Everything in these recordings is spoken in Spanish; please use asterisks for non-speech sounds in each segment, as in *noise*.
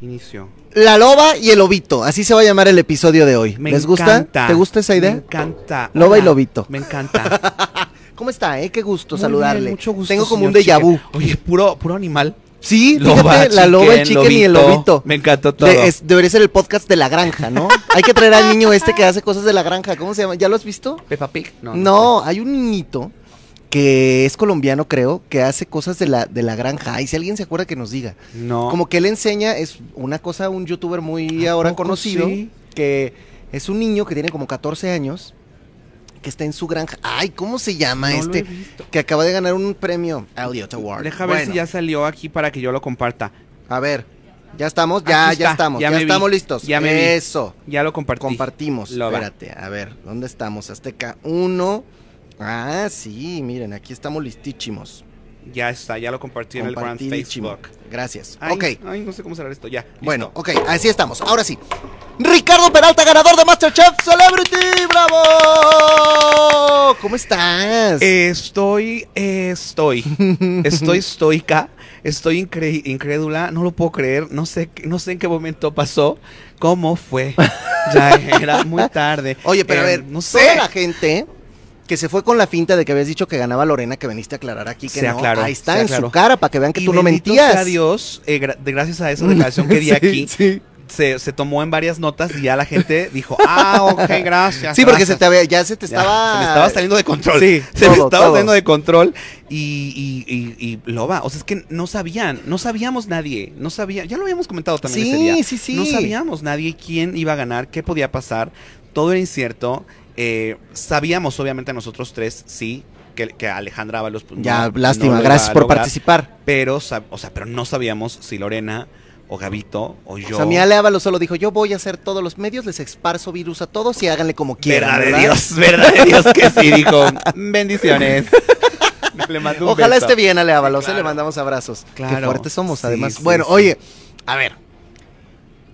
Inicio. La loba y el lobito, así se va a llamar el episodio de hoy. Me ¿Les encanta. gusta? ¿Te gusta esa idea? Me encanta. Loba y lobito. Me encanta. *laughs* ¿Cómo está, eh? Qué gusto Muy saludarle. bien, mucho gusto, Tengo como un déjà vu. Oye, puro, puro animal. Sí, Loba, fíjate, la loba, el chicken, y el lobito. Me encantó todo. De- es- debería ser el podcast de la granja, ¿no? Hay que traer al niño este que hace cosas de la granja. ¿Cómo se llama? ¿Ya lo has visto? Peppa Pig. No. No, hay un niñito que es colombiano, creo, que hace cosas de la, de la granja. Y si alguien se acuerda que nos diga. No. Como que él enseña, es una cosa, un youtuber muy ¿A ahora conocido, sí? que es un niño que tiene como 14 años, que está en su granja. Ay, ¿cómo se llama No este? Que acaba de ganar un premio Elliot Award. Deja ver si ya salió aquí para que yo lo comparta. A ver, ya estamos, ya, ya estamos, ya ya, vi, estamos listos. ya me vi. Eso, Ya lo compartí. compartimos. Lo va. Espérate, a ver, ¿dónde estamos? Azteca 1. Ah, sí, miren, aquí estamos listísimos. Ya está, ya lo compartí en el Grand. Facebook. Gracias. Ay, ok. Ay, no sé cómo cerrar esto. Ya. listo. Bueno, ok, así estamos. Ahora sí. Ricardo Peralta, ganador de Masterchef Celebrity. ¡Bravo! ¿Cómo estás? Estoy, estoy, *laughs* estoy estoica, estoy incre- incrédula, no lo puedo creer, no sé, no sé en qué momento pasó, cómo fue, *laughs* ya era muy tarde. Oye, pero a Eh, ver, no toda sé. la gente que se fue con la finta de que habías dicho que ganaba Lorena, que veniste a aclarar aquí que no. Ahí está en su cara para que vean que Y tú no mentías. sea Dios, eh, gra- gracias a esa *laughs* declaración que di Sí, aquí, Sí, se, se tomó en varias notas y ya la gente dijo, ah, ok, *laughs* gracias. Sí, porque se gracias". te había, ya se te Ya, estaba. se me estaba saliendo de control. Sí, *laughs* se me todo, estaba todo. saliendo de control. Y, y, y, y loba, o sea, es que no sabían, no sabíamos nadie, no sabía, ya lo habíamos comentado también Sí, ese día. sí, sí. No sabíamos nadie quién iba a ganar, qué podía pasar, todo era incierto. Eh, sabíamos, obviamente, nosotros tres, sí, que, que Alejandra Ábalos. pues, Ya, no- lástima, gracias por lograr, participar. Pero, o sea, pero no sabíamos si Lorena o Gavito o yo. O sea, mi Ale Ábalos solo dijo, yo voy a hacer todos los medios, les esparzo virus a todos y háganle como quieran. Verdad de. Dios, verdad de Dios que sí, dijo. *laughs* Bendiciones. *laughs* Le mando un Ojalá beso. esté bien, Ale Ábalos, eh, claro. le mandamos abrazos. Qué Claro. fuertes somos, Sí, además. sí, bueno, sí. oye, a ver,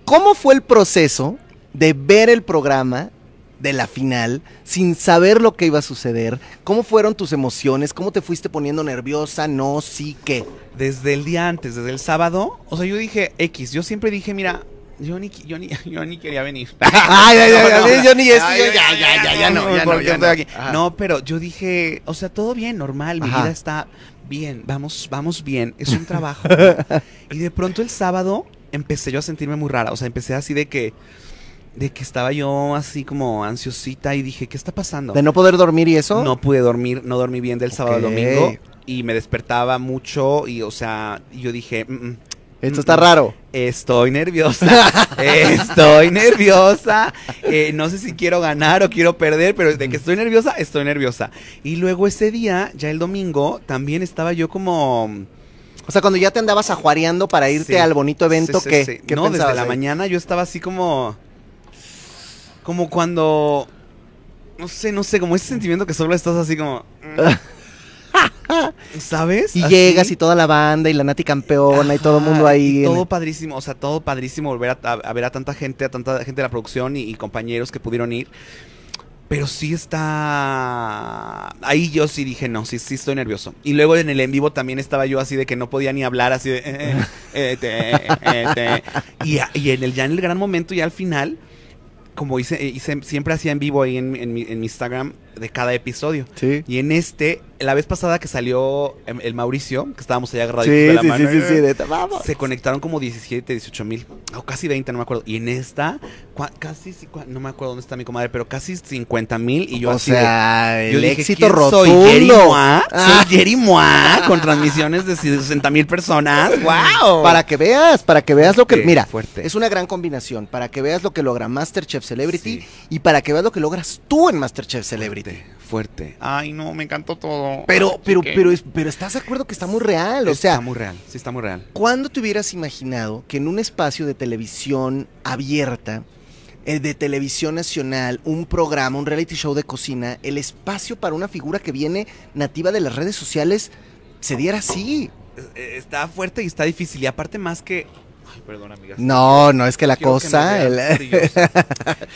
¿cómo fue el proceso de ver el programa de la final sin saber lo que iba a suceder? ¿Cómo fueron tus emociones? ¿Cómo te fuiste poniendo nerviosa? No, sí, qué. Desde el día antes, desde el sábado, o sea, yo dije X, yo siempre dije, mira, yo ni, yo ni, *laughs* yo ni quería venir. *laughs* Ay, ay, ay, No, yo ni Ay, ya, ya, ya, ya no, ya no, ya no. aquí. No, pero yo dije, o sea, todo bien, normal, mi vida está bien, vamos, vamos bien, es un trabajo. *laughs* y de pronto el sábado empecé yo a sentirme muy rara, o sea, empecé así de que, de que estaba yo así como ansiosita y dije, ¿qué está pasando? De no poder dormir y eso. No pude dormir, no dormí bien del sábado al domingo y me despertaba mucho y, o sea, yo dije, "Mm, mm, Esto mm, está mm, raro. Estoy nerviosa, *laughs* estoy nerviosa. eh, no sé si quiero ganar o quiero perder, pero de que estoy nerviosa, estoy nerviosa. Y luego ese día, ya el domingo, también estaba yo como... O sea, cuando ya te andabas ajuareando para irte Sí. al bonito evento. ¿Qué no, desde la mañana yo estaba así como... Como cuando... No sé, no sé, como ese sentimiento que solo estás así como... *laughs* ¿Sabes? Y Así. llegas y toda la banda y la Nati campeona y todo el mundo ahí. en- todo padrísimo, o sea, todo padrísimo volver a, a- a ver a tanta gente, a tanta gente de la producción y, y compañeros que pudieron ir. Pero sí está. Ahí yo sí dije, no, sí, sí estoy nervioso. Y luego en el en vivo también estaba yo así de que no podía ni hablar, así de. eh, eh, te, eh, te. *laughs* Y, y en el, ya en el gran momento, ya al final, como hice, hice siempre hacía en vivo ahí en, en mi, en mi Instagram de cada episodio. Sí. Y en este, la vez pasada que salió em, el Mauricio, que estábamos allá agarraditos Sí, de la sí, mano. sí, sí, sí, de- vamos. Se conectaron como 17, 18 mil, o casi 20, no me acuerdo. Y en esta, cua- casi, no me acuerdo dónde está mi comadre, pero casi 50 mil. Y yo o así de- sea, yo el dije, éxito ¿quién rotundo. Soy Jerry Moa, Ah. soy Jerry Moa, con transmisiones de 60 mil personas. *laughs* ¡Wow! Para que veas, para que veas lo que... Mira, fuerte. es una gran combinación. Para que veas lo que logra Masterchef Celebrity Sí. y para que veas lo que logras tú en Masterchef Celebrity. Fuerte, fuerte. Ay, no, me encantó todo. Pero, pero, pero, es- pero estás de acuerdo que está muy real. O está sea, muy real, sí está muy real. ¿cuándo te hubieras imaginado que en un espacio de televisión abierta, eh, de televisión nacional, un programa, un reality show de cocina, el espacio para una figura que viene nativa de las redes sociales se diera así? Eh, Está fuerte y está difícil. Y aparte más que... Ay, perdón, amigas. No, no es que la Quiero que cosa... me vean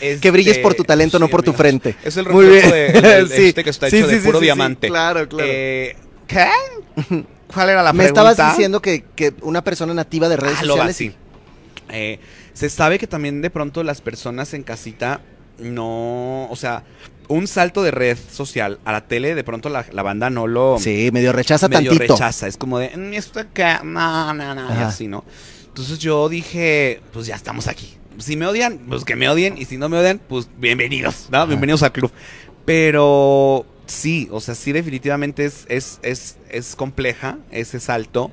el- *laughs* que brilles Este, por tu talento, no por tu frente. Es el Muy bien. de, del- *laughs* Sí. este que está Sí, hecho sí, de puro diamante. Claro, claro. Eh, ¿Qué? *laughs* ¿Cuál era la Me pregunta? estabas diciendo que, que una persona nativa de redes Ah, lo va, sociales... sí. Eh, se sabe que también de pronto las personas en casita no, o sea, un salto de red social a la tele, de pronto la, la banda no lo... Sí, medio rechaza medio tantito. rechaza, es como de, "Mm, esto acá, no, no, no, y así, ¿no? Entonces yo dije, pues ya estamos aquí. Si me odian, pues que me odien, y si no me odian, pues bienvenidos, ¿no? Ajá. Bienvenidos al club. Pero sí, o sea, sí definitivamente es, es, es, es compleja ese salto.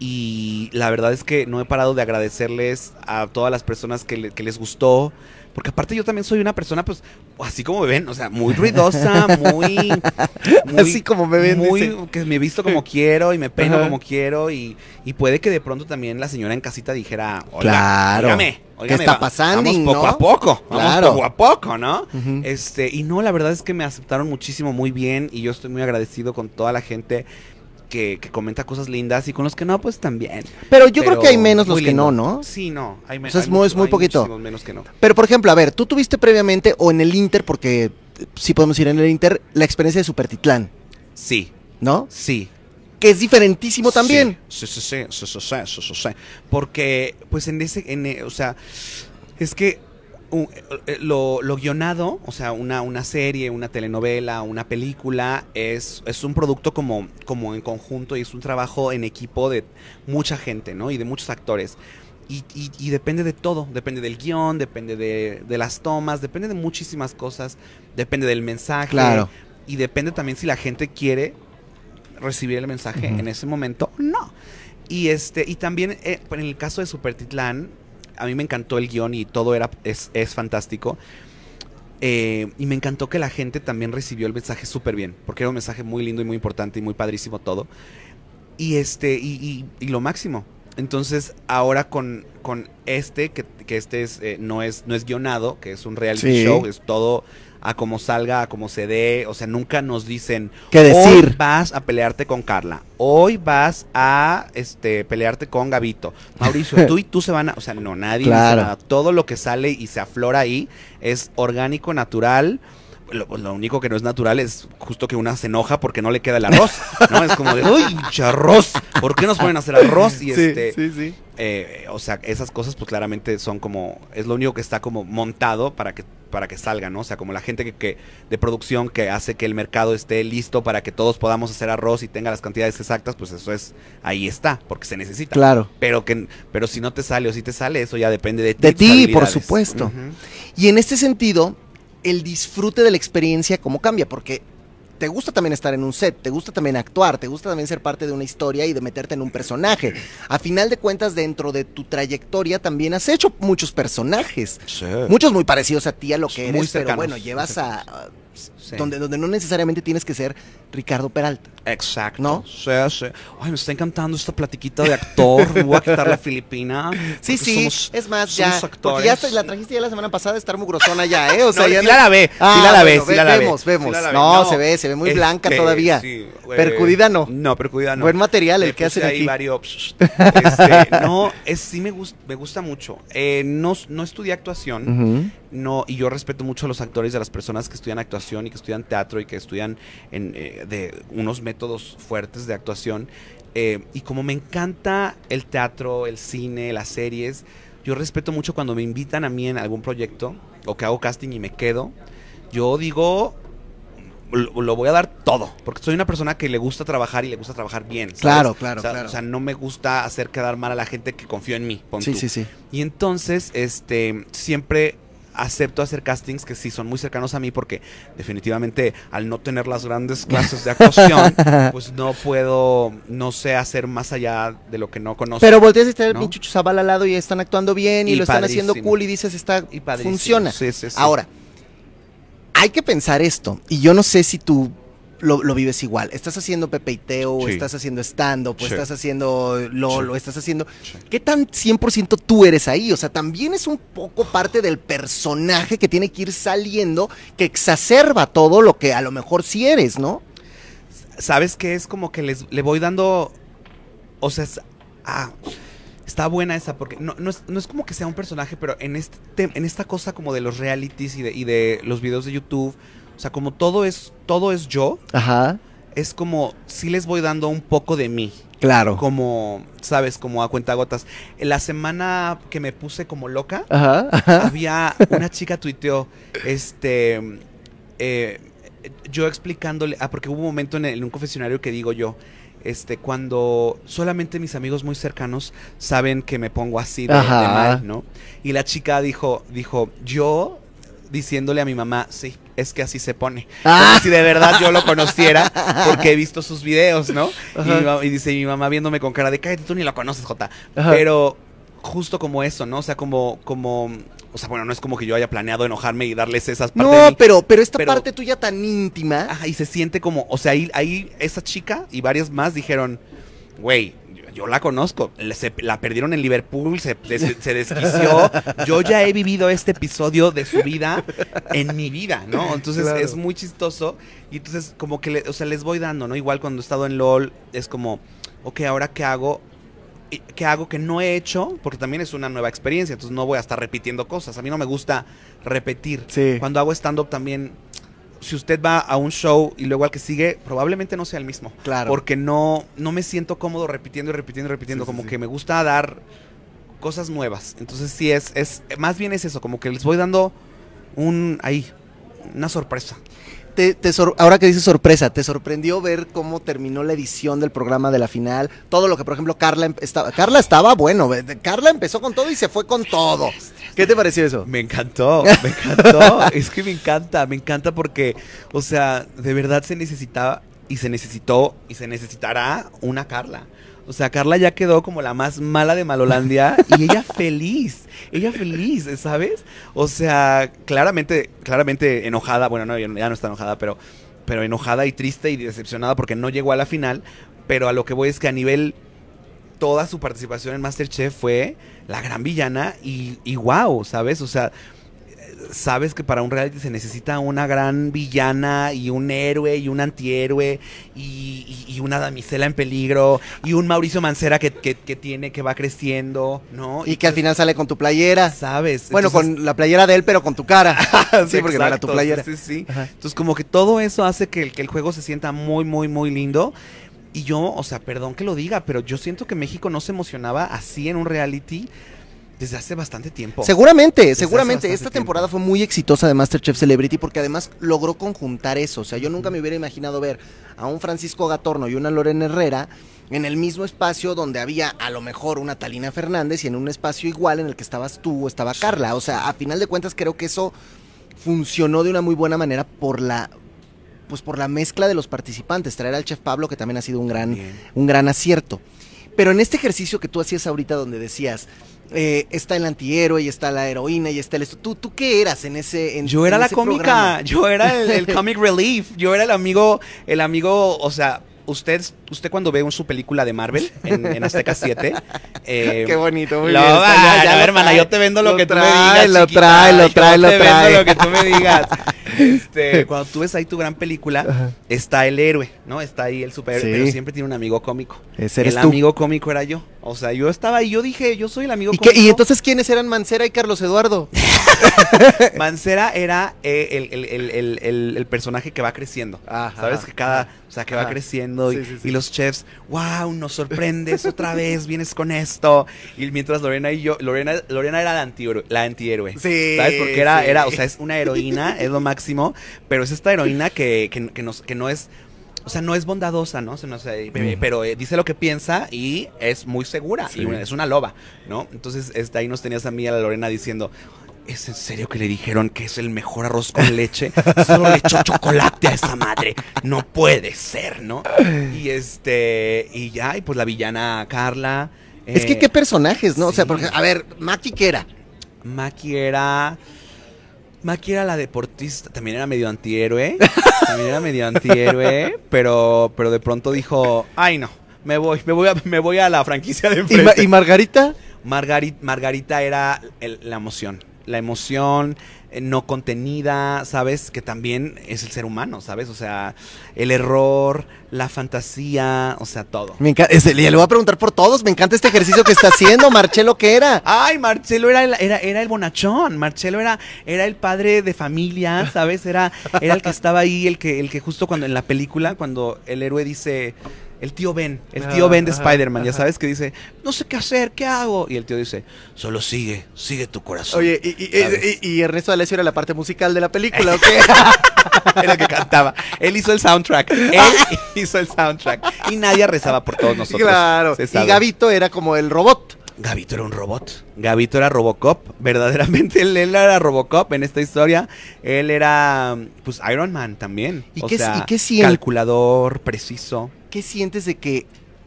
Y la verdad es que no he parado de agradecerles a todas las personas que, le- que les gustó. Porque aparte yo también soy una persona, pues, así como me ven, o sea, muy ruidosa, muy... *laughs* muy Así como me ven, muy, dice. que me visto como quiero y me peino Ajá. como quiero y, y puede que de pronto también la señora en casita dijera, Oiga, Claro. óigame, ¿Qué está pasando, Vamos poco no? a poco, vamos Claro. poco a poco, ¿no? Este, y no, la verdad es que me aceptaron muchísimo, muy bien, y yo estoy muy agradecido con toda la gente que, que comenta cosas lindas, y con los que no, pues también. Pero yo creo que hay menos los que no. ¿no? Sí, no, hay menos. O sea, es muy- es muy poquito. menos que no. Pero por ejemplo, a ver, tú tuviste previamente o en el Inter, porque eh, sí podemos ir en el Inter, la experiencia de Supertitlán, Sí, ¿no? sí. Que es diferentísimo también. Sí, sí, sí, sí, sí, sí, sí, sí, sí. Porque, pues en ese, en, eh, o sea, es que eh, lo, lo guionado, o sea, una, una serie, una telenovela, una película, es, es un producto como, como en conjunto y es un trabajo en equipo de mucha gente, ¿no? Y de muchos actores. Y, y- y depende de todo, depende del guion, depende de, de las tomas, depende de muchísimas cosas, depende del mensaje. Claro. Y depende también si la gente quiere recibir el mensaje en ese momento o no. Y este, y también eh, en el caso de Supertitlán, a mí me encantó el guion y todo era, es, es fantástico. Eh, y me encantó que la gente también recibió el mensaje súper bien, porque era un mensaje muy lindo y muy importante y muy padrísimo todo. Y este, y, y- y lo máximo. Entonces, ahora con, con este, que, que este es, eh, no es, no es guionado, que es un reality Sí. show, es todo a como salga, a como se dé. O sea, nunca nos dicen ¿Qué Hoy decir? vas a pelearte con Carla. Hoy vas a este pelearte con Gabito. Mauricio, *laughs* tú y tú se van a. O sea, no, nadie dice Claro. nada. Todo lo que sale y se aflora ahí es orgánico, natural. Lo, lo único que no es natural es justo que una se enoja porque no le queda el arroz. ¿No? Es como de, uy, arroz. ¿Por qué nos ponen a hacer arroz? Y este. sí, sí. eh, o sea, esas cosas, pues claramente son como. Es lo único que está como montado para que para que salga, ¿no? O sea, como la gente que, que de producción que hace que el mercado esté listo para que todos podamos hacer arroz y tenga las cantidades exactas, pues eso es ahí está, porque se necesita. Claro. Pero que pero si no te sale o si te sale, eso ya depende de ti. De ti, por supuesto. Y en este sentido, el disfrute de la experiencia, ¿cómo cambia? Porque te gusta también estar en un set, te gusta también actuar, te gusta también ser parte de una historia y de meterte en un personaje. A final de cuentas, dentro de tu trayectoria también has hecho muchos personajes. Sí. Muchos muy parecidos a ti, a lo que Muy eres, pero bueno, llevas a... a- Sí. donde, donde no necesariamente tienes que ser Ricardo Peralta. Exacto. ¿No? Sí, sí. Ay, me está encantando esta platiquita de actor. Me voy a quitar la filipina. *laughs* Sí, sí, somos- es más, ya. actores. Porque ya la trajiste ya la semana pasada de estar mugrosona ya, ¿eh? O *laughs* sea, No, ya sí la lavé, Ah, sí la lavé, bueno, sí ve- la lavé. Vemos, vemos. la. No, se ve, se ve muy blanca Este, todavía. sí, eh, Percudida no. No, percudida no. Buen material el que hacen ahí aquí. varios- *laughs* este, no, es, sí me, gus- me gusta mucho. Eh, no, no estudié actuación. No, y yo respeto mucho a los actores y a las personas que estudian actuación y que estudian teatro y que estudian en, eh, de unos métodos fuertes de actuación. Eh, y como me encanta el teatro, el cine, las series, yo respeto mucho cuando me invitan a mí en algún proyecto o que hago casting y me quedo. Yo digo, lo, lo voy a dar todo, porque soy una persona que le gusta trabajar y le gusta trabajar bien. ¿sabes? Claro, claro, O sea, claro. O sea, no me gusta hacer quedar mal a la gente que confío en mí. pon Sí, tú. sí, sí. Y entonces, este, siempre acepto hacer castings que sí son muy cercanos a mí porque definitivamente al no tener las grandes clases de actuación, *laughs* pues no puedo, no sé hacer más allá de lo que no conozco. Pero volteas y está el ¿no? pinche Chuzabal al lado y están actuando bien y, Y lo están haciendo cool y dices, está, Y funciona. Sí, sí, sí. Ahora, hay que pensar esto, y yo no sé si tú lo, lo vives igual. Estás haciendo Pepe y Teo, o Sí. estás haciendo stand-up, o estás haciendo LOL, Sí. o estás haciendo... ¿Qué tan 100% tú eres ahí? O sea, también es un poco parte del personaje que tiene que ir saliendo, que exacerba todo lo que a lo mejor sí eres, ¿no? ¿Sabes qué? Es como que les, le voy dando, o sea, es- ah, está buena esa, porque no, no, es, no es como que sea un personaje, pero en, este, en esta cosa como de los realities y de, y de los videos de YouTube, o sea, como todo es, todo es yo, Ajá. es como, sí les voy dando un poco de mí. Claro. Como, sabes, como a cuentagotas. En la semana que me puse como loca, Ajá, ajá. había una chica tuiteó, este, eh, yo explicándole, ah, porque hubo un momento en, el- en un confesionario que digo yo, este, cuando solamente mis amigos muy cercanos saben que me pongo así de, de mal, ¿no? Y la chica dijo, dijo, yo diciéndole a mi mamá, sí, es que así se pone. Ah. Como si de verdad yo lo conociera, *laughs* porque he visto sus videos, ¿no? Y, dice mi mamá viéndome con cara de, cállate, tú ni lo conoces, Jota. Ajá. Pero justo como eso, ¿no? O sea, como, como, o sea, bueno, no es como que yo haya planeado enojarme y darles esas partes de No, mí. pero, pero esta Pero- parte tuya tan íntima. Ajá, y se siente como, o sea, ahí, ahí esa chica y varias más dijeron, güey, yo, la conozco, se- la perdieron en Liverpool, se, se- se desquició, yo ya he vivido este episodio de su vida en mi vida, ¿no? Entonces Claro. es muy chistoso y entonces como que, le- o sea, les voy dando, ¿no? Igual cuando he estado en LOL es como, ok, ahora qué hago, ¿qué hago que no he hecho? Porque también es una nueva experiencia, entonces no voy a estar repitiendo cosas, a mí no me gusta repetir. Sí. Cuando hago stand-up también, si usted va a un show y luego al que sigue, probablemente no sea el mismo. Claro. Porque no, no me siento cómodo repitiendo y repitiendo y repitiendo. Sí, como sí. que me gusta dar cosas nuevas. Entonces sí es, es, más bien es eso, como que les voy dando un, ahí, una sorpresa. Te- te sor- ahora que dices sorpresa, ¿te sorprendió ver cómo terminó la edición del programa de la final? Todo lo que, por ejemplo, Carla estaba, Carla estaba bueno, Carla empezó con todo y se fue con todo. ¿Qué te pareció eso? Me encantó, me encantó. *laughs* es que me encanta, me encanta porque, o sea, de verdad se necesitaba y se necesitó y se necesitará una Carla. O sea, Carla ya quedó como la más mala de Malolandia y ella *laughs* feliz, ella feliz, ¿sabes? O sea, claramente, claramente enojada, bueno, no, ya no está enojada, pero, pero enojada y triste y decepcionada porque no llegó a la final, pero a lo que voy es que a nivel toda su participación en Masterchef fue la gran villana y, y wow, ¿sabes? O sea, sabes que para un reality se necesita una gran villana y un héroe y un antihéroe y, y- y una damisela en peligro y un Mauricio Mancera que, que- que tiene, que va creciendo, ¿no? Y que al final sale con tu playera. ¿Sabes? Bueno, Entonces- con la playera de él, pero con tu cara. *laughs* sí, *laughs* porque no era tu playera. Sí, sí. Entonces, como que todo eso hace que el, que el juego se sienta muy, muy, muy lindo. Y yo, o sea, perdón que lo diga, pero yo siento que México no se emocionaba así en un reality desde hace bastante tiempo. Seguramente, Desde seguramente. Esta tiempo. temporada fue muy exitosa de Masterchef Celebrity porque además logró conjuntar eso. O sea, yo nunca me hubiera imaginado ver a un Francisco Gatorno y una Lorena Herrera en el mismo espacio donde había a lo mejor una Talina Fernández y en un espacio igual en el que estabas tú o estaba Carla. O sea, a final de cuentas creo que eso funcionó de una muy buena manera por la pues por la mezcla de los participantes, traer al chef Pablo que también ha sido un gran Bien. un gran acierto. Pero en este ejercicio que tú hacías ahorita donde decías, eh, está el antihéroe y está la heroína y está el esto, ¿tú, tú qué eras en ese en- Yo era en la cómica, programa? yo era el, el *laughs* comic relief, yo era el amigo, el amigo, o sea, usted, usted cuando ve su película de Marvel en, en Azteca 7, *laughs* eh, Qué bonito, muy lo- bien. ya- ya hermana, trae, yo te vendo lo, que tú me trae, digas. Lo chiquita, trae, lo yo trae, lo te vendo trae. lo que tú me digas. *laughs* Este, *laughs* cuando tú ves ahí tu gran película, está el héroe, ¿no? Está ahí el superhéroe, Sí. pero siempre tiene un amigo cómico. Ese eres el tú. amigo cómico era yo. O sea, yo estaba ahí, yo dije, yo soy el amigo ¿Y, qué- y entonces quiénes eran Mancera y Carlos Eduardo? *laughs* Mancera era eh, el, el- el- el- personaje que va creciendo. Ajá, ¿Sabes? Que cada, o sea, que va creciendo y, Sí, sí, sí. y los chefs, wow, nos sorprendes otra *laughs* vez, vienes con esto. Y mientras Lorena y yo, Lorena, Lorena era la antihéroe, la antihéroe. Sí, ¿Sabes? Porque era, era, o sea, es una heroína, es lo máximo, pero es esta heroína que, que, que nos- que no es. O sea, no es bondadosa, ¿no? O sea, no sé, Mm. pero eh, dice lo que piensa y es muy segura. Sí. Y es una loba, ¿no? Entonces, este, ahí nos tenías a mí y a la Lorena diciendo, ¿es en serio que le dijeron que es el mejor arroz con *laughs* leche? Solo le echó chocolate a esa madre. No puede ser, ¿no? Y este, y ya, y pues la villana Carla. es que eh, qué personajes, ¿no? O sea, porque, a ver, Maki, ¿qué era? Maki era. Maki era la deportista, también era medio antihéroe. *laughs* también era medio antihéroe, pero, pero de pronto dijo, ay no, me voy, me voy a, me voy a la franquicia de ¿Y, enfrente. Ma- y Margarita? Margari- Margarita era el- la emoción. La emoción, no contenida, ¿sabes? Que también es el ser humano, ¿sabes? O sea, el error, la fantasía, o sea, todo. Me encanta, ese- le voy a preguntar por todos, me encanta este ejercicio que está haciendo, Marcelo, ¿qué era? Ay, Marcelo era el, era, era el bonachón. Marcelo era, era el padre de familia, ¿sabes? Era, era el que estaba ahí, el que, el que justo cuando en la película, cuando el héroe dice. El tío Ben, el tío Ajá, Ben de Spider-Man, ya sabes que dice, no sé qué hacer, ¿qué hago? Y el tío dice, solo sigue, sigue tu corazón. Oye, y, y- y- y Ernesto D'Alessio era la parte musical de la película, ¿o qué? *laughs* Era el que cantaba. Él hizo el soundtrack. Él *laughs* hizo el soundtrack. Y nadie rezaba por todos nosotros. claro. Y sabe. Gabito era como el robot. Gabito era un robot. Gabito era Robocop. Verdaderamente él, él era Robocop en esta historia. Él era, pues, Iron Man también. ¿Y o qué- sea, y qué siente? calculador, preciso. ¿Qué sientes de que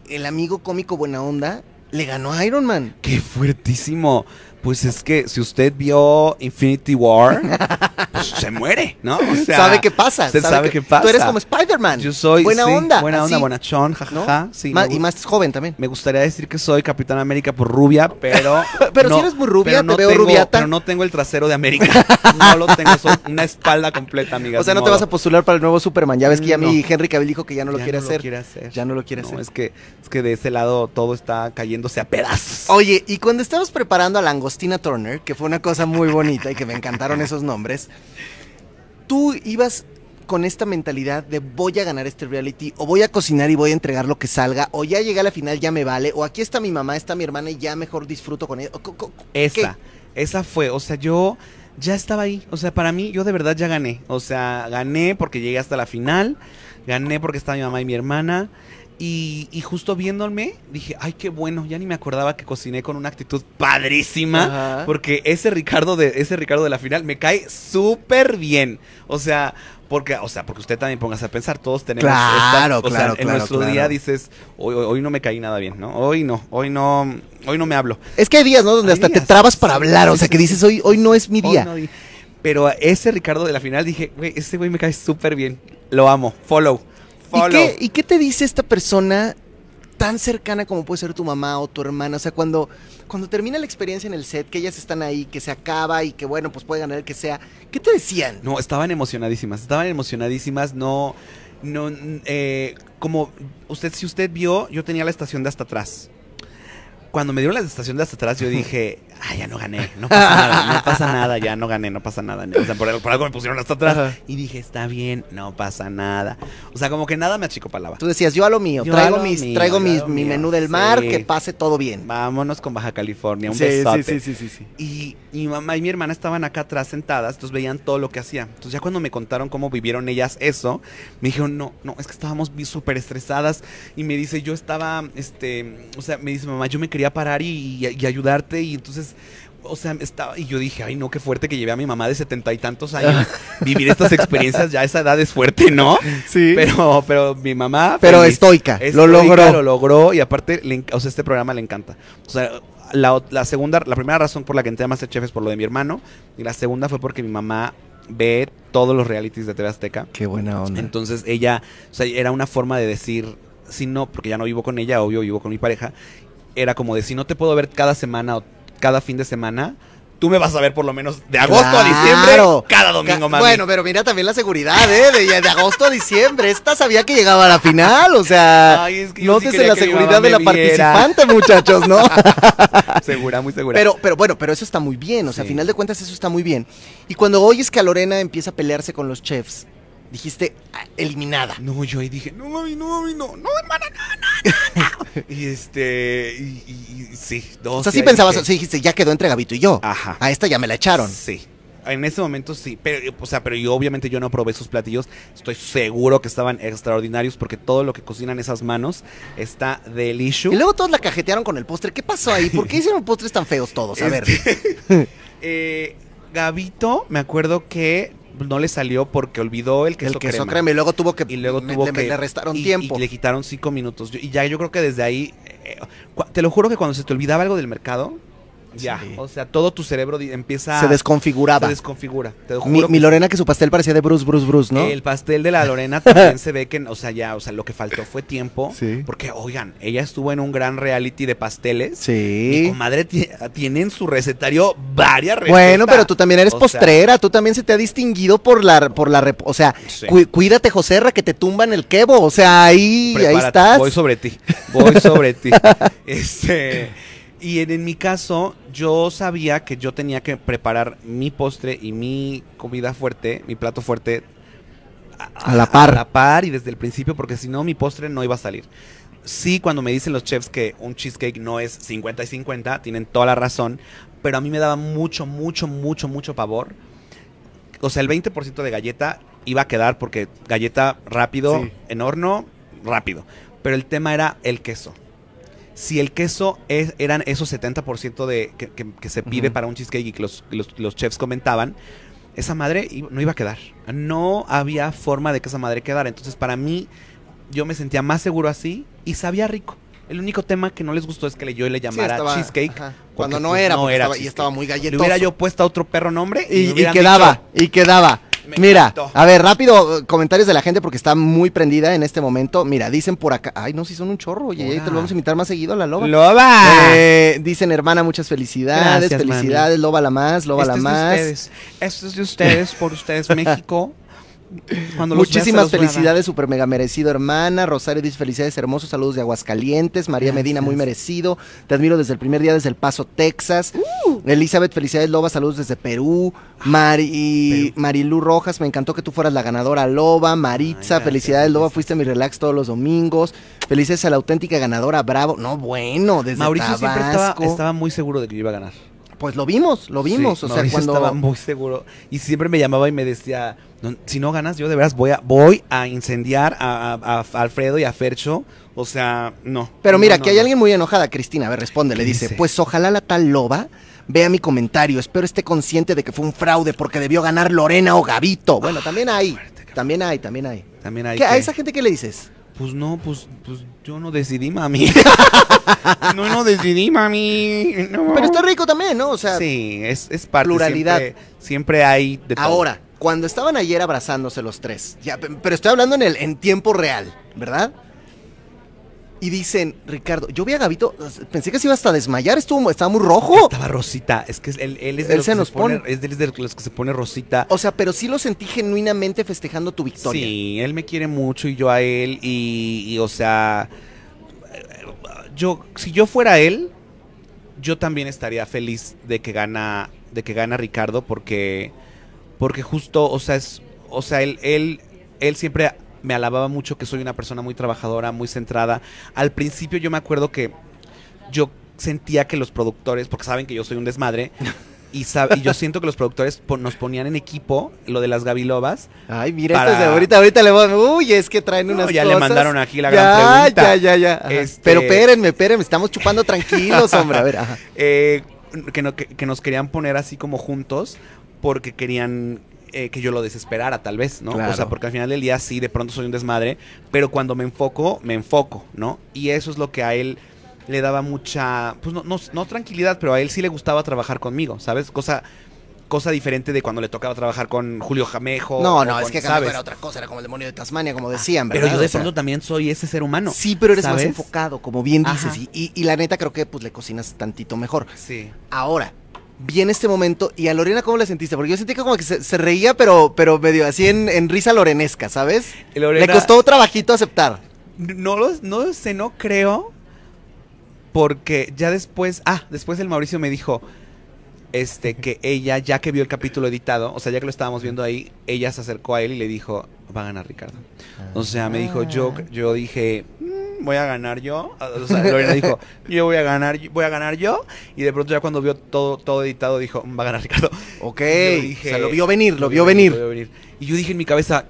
el amigo cómico buena onda le ganó a Iron Man? ¡Qué fuertísimo! Pues es que si usted vio Infinity War, *laughs* pues se muere, ¿no? O sea, ¿Sabe qué pasa? Usted sabe, qué pasa. Tú eres como Spider-Man. Yo soy Buena sí, onda. Buena onda, bonachón, ¿no? jajaja. Sí, y más joven también. Me gustaría decir que soy Capitán América por rubia, pero. *laughs* Pero si eres muy rubia, pero te veo tengo- rubiata. Pero no tengo el trasero de América. No lo tengo, soy una espalda completa, amiga. *laughs* O sea, no te vas a postular para el nuevo Superman. Ya ves que ya No. mi Henry Cavill dijo que ya no lo Ya quiere no hacer. quiere hacer. Ya no lo quiere No, hacer. Es que, es que de ese lado todo está cayéndose a pedazos. Oye, y cuando estabas preparando a Angostina Turner, que fue una cosa muy bonita y que me encantaron esos nombres, tú ibas con esta mentalidad de voy a ganar este reality, o voy a cocinar y voy a entregar lo que salga, o ya llegué a la final, ya me vale, o aquí está mi mamá, está mi hermana y ya mejor disfruto con ella. Esa, esa fue, o sea, yo ya estaba ahí, o sea, para mí yo de verdad ya gané, o sea, gané porque llegué hasta la final, gané porque estaba mi mamá y mi hermana, y, y justo viéndome dije, ay, qué bueno, ya ni me acordaba que cociné con una actitud padrísima, Ajá. porque ese Ricardo de ese Ricardo de la final me cae súper bien, o sea, porque, o sea, porque usted también póngase a pensar, todos tenemos Claro, o sea, claro, en claro, nuestro claro. día dices, hoy, hoy, hoy no me caí nada bien, ¿no? Hoy no, hoy no, hoy no me hablo. Es que hay días, ¿no? Donde Hay hasta te trabas para hablar, o sea, que dices, hoy, hoy no es mi día. no Pero a ese Ricardo de la final dije, güey, ese güey me cae súper bien. Lo amo. Follow. ¿Y qué, ¿Y qué te dice esta persona tan cercana como puede ser tu mamá o tu hermana? O sea, cuando, cuando termina la experiencia en el set, que ellas están ahí, que se acaba y que bueno, pues puede ganar el que sea, ¿qué te decían? No, estaban emocionadísimas. Estaban emocionadísimas. No, no, eh, como usted, si usted vio, yo tenía la estación de hasta atrás. Cuando me dieron la estación de hasta atrás, yo dije, ah, ya no gané, no pasa nada, no pasa nada, ya no gané, no pasa nada. O sea, por, algo- por algo me pusieron hasta atrás. Ajá. Y dije, está bien, no pasa nada. O sea, como que nada me achicopalaba. Tú decías, yo a lo mío, Yo traigo, lo mis, mío, traigo mis- mi mío, menú del mar, sí. que pase todo bien. Vámonos con Baja California, un Sí, besote. sí, sí, sí, sí. Y, y mi mamá y mi hermana estaban acá atrás sentadas, entonces veían todo lo que hacía. Entonces ya cuando me contaron cómo vivieron ellas eso, me dijeron, no, no, es que estábamos súper estresadas. Y me dice, yo estaba, este, o sea, me dice mamá, yo me quería parar y, y- y ayudarte. Y entonces, o sea, estaba, y yo dije, ay, no, qué fuerte que llevé a mi mamá de setenta y tantos años. Vivir estas experiencias ya a esa edad es fuerte, ¿no? Sí. Pero, pero mi mamá... Pero feliz. estoica, lo Estoica, logró. Lo logró y aparte, le o sea, este programa le encanta. O sea, la, la segunda, la primera razón por la que entré a Masterchef es por lo de mi hermano y la segunda fue porque mi mamá ve todos los realities de TV Azteca. Qué buena onda. Entonces ella, o sea, era una forma de decir, si no, porque ya no vivo con ella, obvio, vivo con mi pareja, era como de si no te puedo ver cada semana o cada fin de semana, tú me vas a ver por lo menos de agosto a diciembre, cada domingo, mami. Bueno, pero mira también la seguridad, ¿eh? De, de agosto a diciembre. Esta sabía que llegaba a la final, o sea. Ay, es que sí la seguridad de la viera. participante, muchachos, ¿no? *laughs* segura, muy segura. Pero, pero bueno, pero eso está muy bien. O sea, a Sí. final de cuentas, eso está muy bien. Y cuando oyes que a Lorena empieza a pelearse con los chefs, dijiste, "Ah, eliminada. No, yo ahí dije, no, mami, no, mami, no, no, hermana, no, no, no. *laughs* y este, y, y- y sí, dos. O sea, sí pensabas, dije, sí dijiste, ya quedó entre Gabito y yo. Ajá. A esta ya me la echaron. Sí. En ese momento sí, pero, o sea, pero yo obviamente yo no probé sus platillos. Estoy seguro que estaban extraordinarios porque todo lo que cocinan esas manos está delicioso. Y luego todos la cajetearon con el postre. ¿Qué pasó ahí? ¿Por qué *laughs* hicieron postres tan feos todos? A ver. *laughs* Eh, Gabito, me acuerdo que no le salió porque olvidó el queso, el queso crema. crema. Y luego tuvo que. y luego me- tuvo le, que le restaron y- tiempo. y le quitaron cinco minutos Yo- y ya yo creo que desde ahí eh, te lo juro que cuando se te olvidaba algo del mercado Ya, Sí. o sea, todo tu cerebro empieza Se desconfiguraba. se desconfigura. Te juro mi, que mi Lorena que su pastel parecía de Bruce, Bruce, Bruce, ¿no? El pastel de la *laughs* Lorena también se ve que, o sea, ya, o sea, lo que faltó fue tiempo. Sí. Porque, oigan, ella estuvo en un gran reality de pasteles. Mi Sí. comadre ti- tiene en su recetario varias recetas. Bueno, pero tú también eres O sea, postrera, tú también se te ha distinguido por la, por la, o sea, Sí. cu- cuídate, Joserra, que te tumban el quebo, o sea, ahí, ahí prepárate, estás. Voy sobre ti. Voy sobre ti. *laughs* Este. Y en, en mi caso, yo sabía que yo tenía que preparar mi postre y mi comida fuerte, mi plato fuerte. A la par. A la par y desde el principio, porque si no, mi postre no iba a salir. Sí, cuando me dicen los chefs que un cheesecake no es 50 y 50, tienen toda la razón, pero a mí me daba mucho, mucho, mucho, mucho pavor. O sea, el 20% de galleta iba a quedar porque galleta rápido, Sí. en horno, rápido. Pero el tema era el queso. Si el queso es, eran esos 70% de, que, que- que se pide para un cheesecake y que los, los- los chefs comentaban, esa madre no iba a quedar. No había forma de que esa madre quedara. Entonces, para mí, yo me sentía más seguro así y sabía rico. El único tema que no les gustó es que le- yo le Sí, llamara estaba- cheesecake. Cuando porque, no pues, era, no porque era estaba, y estaba muy Le galletoso. hubiera yo puesto a otro perro nombre y, quedaba, dicho, y quedaba. Me Mira, encantó. a ver, rápido, eh, comentarios de la gente porque está muy prendida en este momento. Mira, dicen por acá, ay, no, si son un chorro, oye, Hola. te lo vamos a invitar más seguido a la loba. ¡Loba! Eh, dicen, hermana, muchas felicidades, Gracias, felicidades, loba la más, loba la Este es de más. ustedes. Esto es de ustedes, por ustedes, *laughs* México. Cuando Muchísimas felicidades, super mega merecido, hermana. Rosario dice felicidades, hermosos saludos de Aguascalientes. María Gracias. Medina, muy merecido. Te admiro desde el primer día, desde El Paso, Texas. Uh. Elizabeth, felicidades, Loba, saludos desde Perú. Mari. Marilu Rojas, me encantó que tú fueras la ganadora, Loba. Maritza, Ay, felicidades, Loba, fuiste mi relax todos los domingos. Felicidades a la auténtica ganadora, bravo. No, bueno, desde Mauricio siempre estaba, Tabasco. estaba muy seguro de que yo iba a ganar. Pues lo vimos, lo vimos. Sí, o sea, *laughs* cuando. estaba muy seguro y siempre me llamaba y me decía, "No, si no ganas, yo de veras voy a voy a incendiar a, a- a Alfredo y a Fercho. O sea, no. Pero No, mira, que hay alguien muy enojada, Cristina. A ver, responde, le ¿Qué dice, dice? pues ojalá la tal loba vea mi comentario. Espero esté consciente de que fue un fraude porque debió ganar Lorena o Gavito. Bueno, también hay. fuerte, También hay, también hay. También hay ¿Qué, ¿A esa gente qué le dices? Pues no, pues, pues yo no decidí, mami. *laughs* no, no decidí, mami. No. Pero está rico también, ¿no? O sea, sí, es, es parte. pluralidad. Siempre, siempre hay de todo. ahora, cuando estaban ayer abrazándose los tres, ya, pe- pero estoy hablando en, el, en tiempo real, ¿verdad? Y dicen, Ricardo, yo vi a Gavito, pensé que se iba hasta a desmayar, estuvo, estaba muy rojo. Estaba Rosita. Es que él, él es de Él los se que nos se pone, pone- es de, es de los que se pone Rosita. O sea, pero sí lo sentí genuinamente festejando tu victoria. Sí, él me quiere mucho y yo a él y, y, o sea, yo si yo fuera él, yo también estaría feliz de que gana de que gana Ricardo porque porque justo, o sea, es o sea, él él él siempre me alababa mucho que soy una persona muy trabajadora, muy centrada. Al principio yo me acuerdo que yo sentía que los productores, porque saben que yo soy un desmadre, y, yo siento que los productores po- nos ponían en equipo lo de las gavilobas Ay, mira, Para- esto es de ahorita, ahorita le voy a... Uy, es que traen No, unas ya cosas. le mandaron aquí la ya, gran pregunta. Ya, ya, ya. Este- Pero espérenme, espérenme, estamos chupando tranquilos, hombre. A ver, ajá. *laughs* eh, que, no- que- que nos querían poner así como juntos porque querían eh, que yo lo desesperara, tal vez, ¿no? Claro. O sea, porque al final del día sí, de pronto soy un desmadre, pero cuando me enfoco, me enfoco, ¿no? Y eso es lo que a él le daba mucha, pues no, no, no tranquilidad, pero a él sí le gustaba trabajar conmigo, ¿sabes? Cosa, cosa diferente de cuando le tocaba trabajar con Julio Jamejo. No, no, con- es que. Camejo era otra cosa, era como el demonio de Tasmania, como decían, ¿verdad? Pero yo de O sea, pronto también soy ese ser humano. Sí, pero eres más enfocado, como bien dices. Y- y la neta creo que pues le cocinas tantito mejor. Sí. Ahora, viene este momento, y a Lorena, ¿cómo la sentiste? Porque yo sentí que como que se, se reía, pero, pero medio así en, en risa lorenesca, ¿sabes? Lorena- Le costó trabajito aceptar. No lo no sé, no creo. Porque ya después, ah, después el Mauricio me dijo este que ella ya que vio el capítulo editado, o sea, ya que lo estábamos viendo ahí, ella se acercó a él y le dijo, "Va a ganar Ricardo." O sea, me dijo, "Yo yo dije, "Mm, voy a ganar yo." O sea, Lorena dijo, *laughs* "Yo voy a ganar, voy a ganar yo." Y de pronto ya cuando vio todo todo editado dijo, "Mm, "Va a ganar Ricardo." Ok, dije- o sea, lo vio venir, lo Lo vio Lo venir. vio venir. Y yo dije en mi cabeza,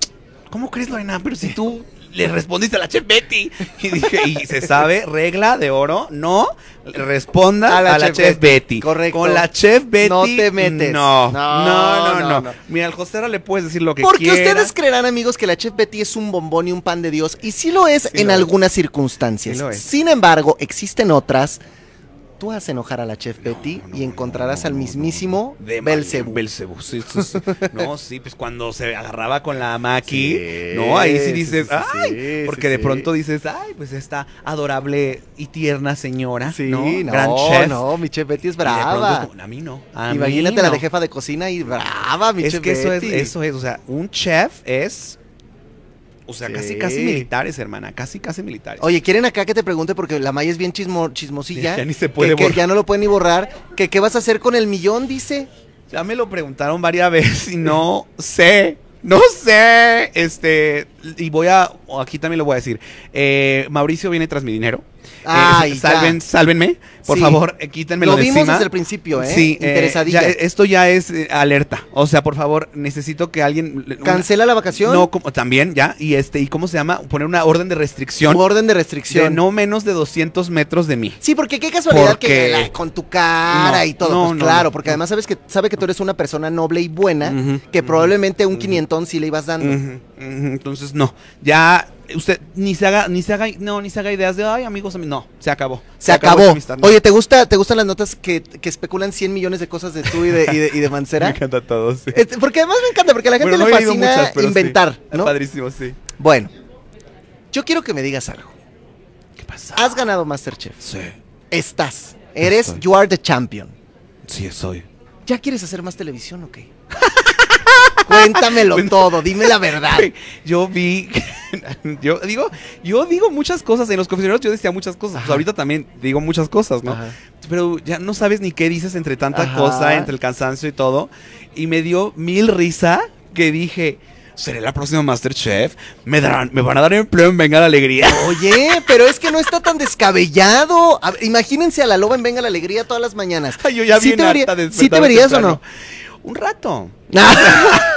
¿cómo crees, Lorena? Pero si tú le respondiste a la chef Betty. Y dije, y se sabe, regla de oro, no responda A a la chef chef, Betty. Betty. Correcto. Con la chef Betty. No te metes. No, No, no, no, no, no. no. Mira, al Josera le puedes decir lo que Porque quiera. ustedes creerán, amigos, que la Chef Betty es un bombón y un pan de Dios, y sí lo es Sí en lo es. algunas circunstancias. Sí lo es. Sin embargo, existen otras. Actúas enojar a la chef Betty No, no, y encontrarás no, al mismísimo De Belcebú. Belcebú, sí, sí, sí. *laughs* No, sí, pues cuando se agarraba con la Maki, no, ahí sí dices, ay, porque de pronto dices, ay, pues esta adorable y tierna señora, Sí, ¿no? no, Gran chef. no, mi chef Betty es Y de pronto brava. a mí no. a mí Imagínate la no". de jefa de cocina y brava, mi Es chef que eso es, Betty. eso es, o sea, un chef es, o sea, casi, Sí. casi militares, hermana, casi, casi militares. Oye, ¿quieren acá que te pregunte? Porque la Maya es bien chismo, chismosilla. Ya ni se que- puede que, borrar. ya no lo pueden ni borrar. Que qué vas a hacer con el millón, dice. Ya me lo preguntaron varias *laughs* veces y no sé. No sé. Este. Y voy a. Aquí también lo voy a decir. Eh, Mauricio viene tras mi dinero. Eh, Ay, salven, ya. sálvenme. Por Sí. favor, eh, quítenmelo Lo de vimos encima. desde el principio, ¿eh? Sí, eh, Interesadilla. ya, eh, esto ya es eh, alerta. O sea, por favor, necesito que alguien. una- Cancela la vacación. No, como, también, ya. Y este, ¿y cómo se llama? Poner una orden de restricción Un orden de de restricción. no menos de 200 metros de mí. Sí, porque qué casualidad Porque- que la- con tu cara No, y todo. no, pues no, claro, porque además sabes que sabe que tú eres una persona noble y buena, que probablemente un quinientón sí le ibas dando. Entonces, no. Ya, usted ni se haga, ni se haga, no, ni se haga ideas de, ay, amigos, ami-". no, se acabó. Se acabó. Oye, ¿te gusta, ¿te gustan las notas que, que especulan 100 millones de cosas de tú y de, y de, y de *laughs* me Mancera? encanta todo, sí. Este, porque además me encanta, porque a la gente Bueno, no le fascina muchas, pero sí. inventar, Es ¿no? padrísimo, sí. Bueno, yo quiero que me digas algo. ¿Qué pasa? Has ganado Masterchef. Sí, Estás. Eres, Estoy. you are the champion. sí soy. ¿Ya quieres hacer más televisión o qué? *laughs* Cuéntamelo todo, dime la verdad. Yo vi, *laughs* yo digo, yo digo muchas cosas, en los confesionarios yo decía muchas cosas, pues ahorita también digo muchas cosas, ¿no? Ajá. Pero ya no sabes ni qué dices entre tanta Ajá. cosa, entre el cansancio y todo. Y me dio mil risa que dije, seré la próxima Masterchef, me darán, me van a dar empleo en Venga la Alegría. *laughs* Oye, pero es que no está tan descabellado. A- imagínense a la loba en Venga la Alegría todas las mañanas. Ay, yo ya ¿Sí bien te, vería- harta de ¿Sí te verías o no? Un rato. *laughs*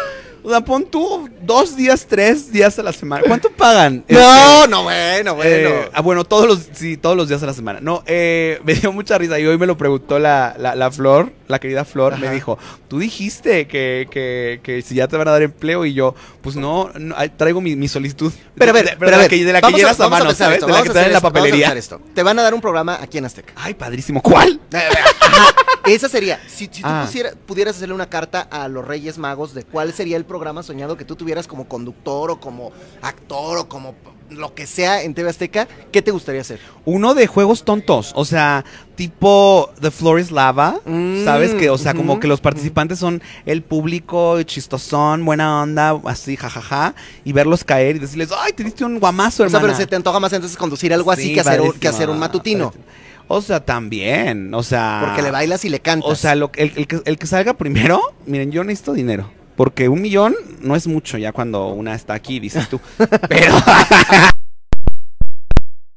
O sea, pon tú dos días, tres días a la semana. ¿Cuánto pagan? *laughs* No, Este, no, bueno, eh, bueno. ah, bueno, todos los, sí, todos los días a la semana. No, eh, *laughs* me dio mucha risa y hoy me lo preguntó la, la, la Flor, la querida Flor, me dijo, tú dijiste que, que, que si ya te van a dar empleo y yo, pues no, traigo mi, mi solicitud. pero a ver, De- pero de a ver, que, de la que vamos a- a, mano, ¿sabes? esto, de la que te en la papelería. esto. Te van a dar un programa aquí en Azteca. Ay, padrísimo. ¿Cuál? Ajá, *laughs* esa sería, si, si tú Ah. pusiera- pudieras hacerle una carta a los Reyes Magos de cuál sería el programa soñado que tú tuvieras como conductor o como actor o como lo que sea en TV Azteca, ¿qué te gustaría hacer? Uno de juegos tontos, o sea, tipo The Floor is Lava, Mm, ¿sabes? Que, o sea, como que los participantes son el público, chistosón, buena onda, así, jajaja, y verlos caer y decirles, ay, te diste un guamazo, O sea, pero se te antoja más entonces conducir algo así Sí, que, hacer un, que hacer un matutino. padrísimo. O sea, también, o sea... Porque le bailas y le cantas. O sea, lo, el, el que, el que salga primero, miren, yo necesito dinero. Porque un millón no es mucho ya cuando una está aquí, dices tú. *laughs* Pero.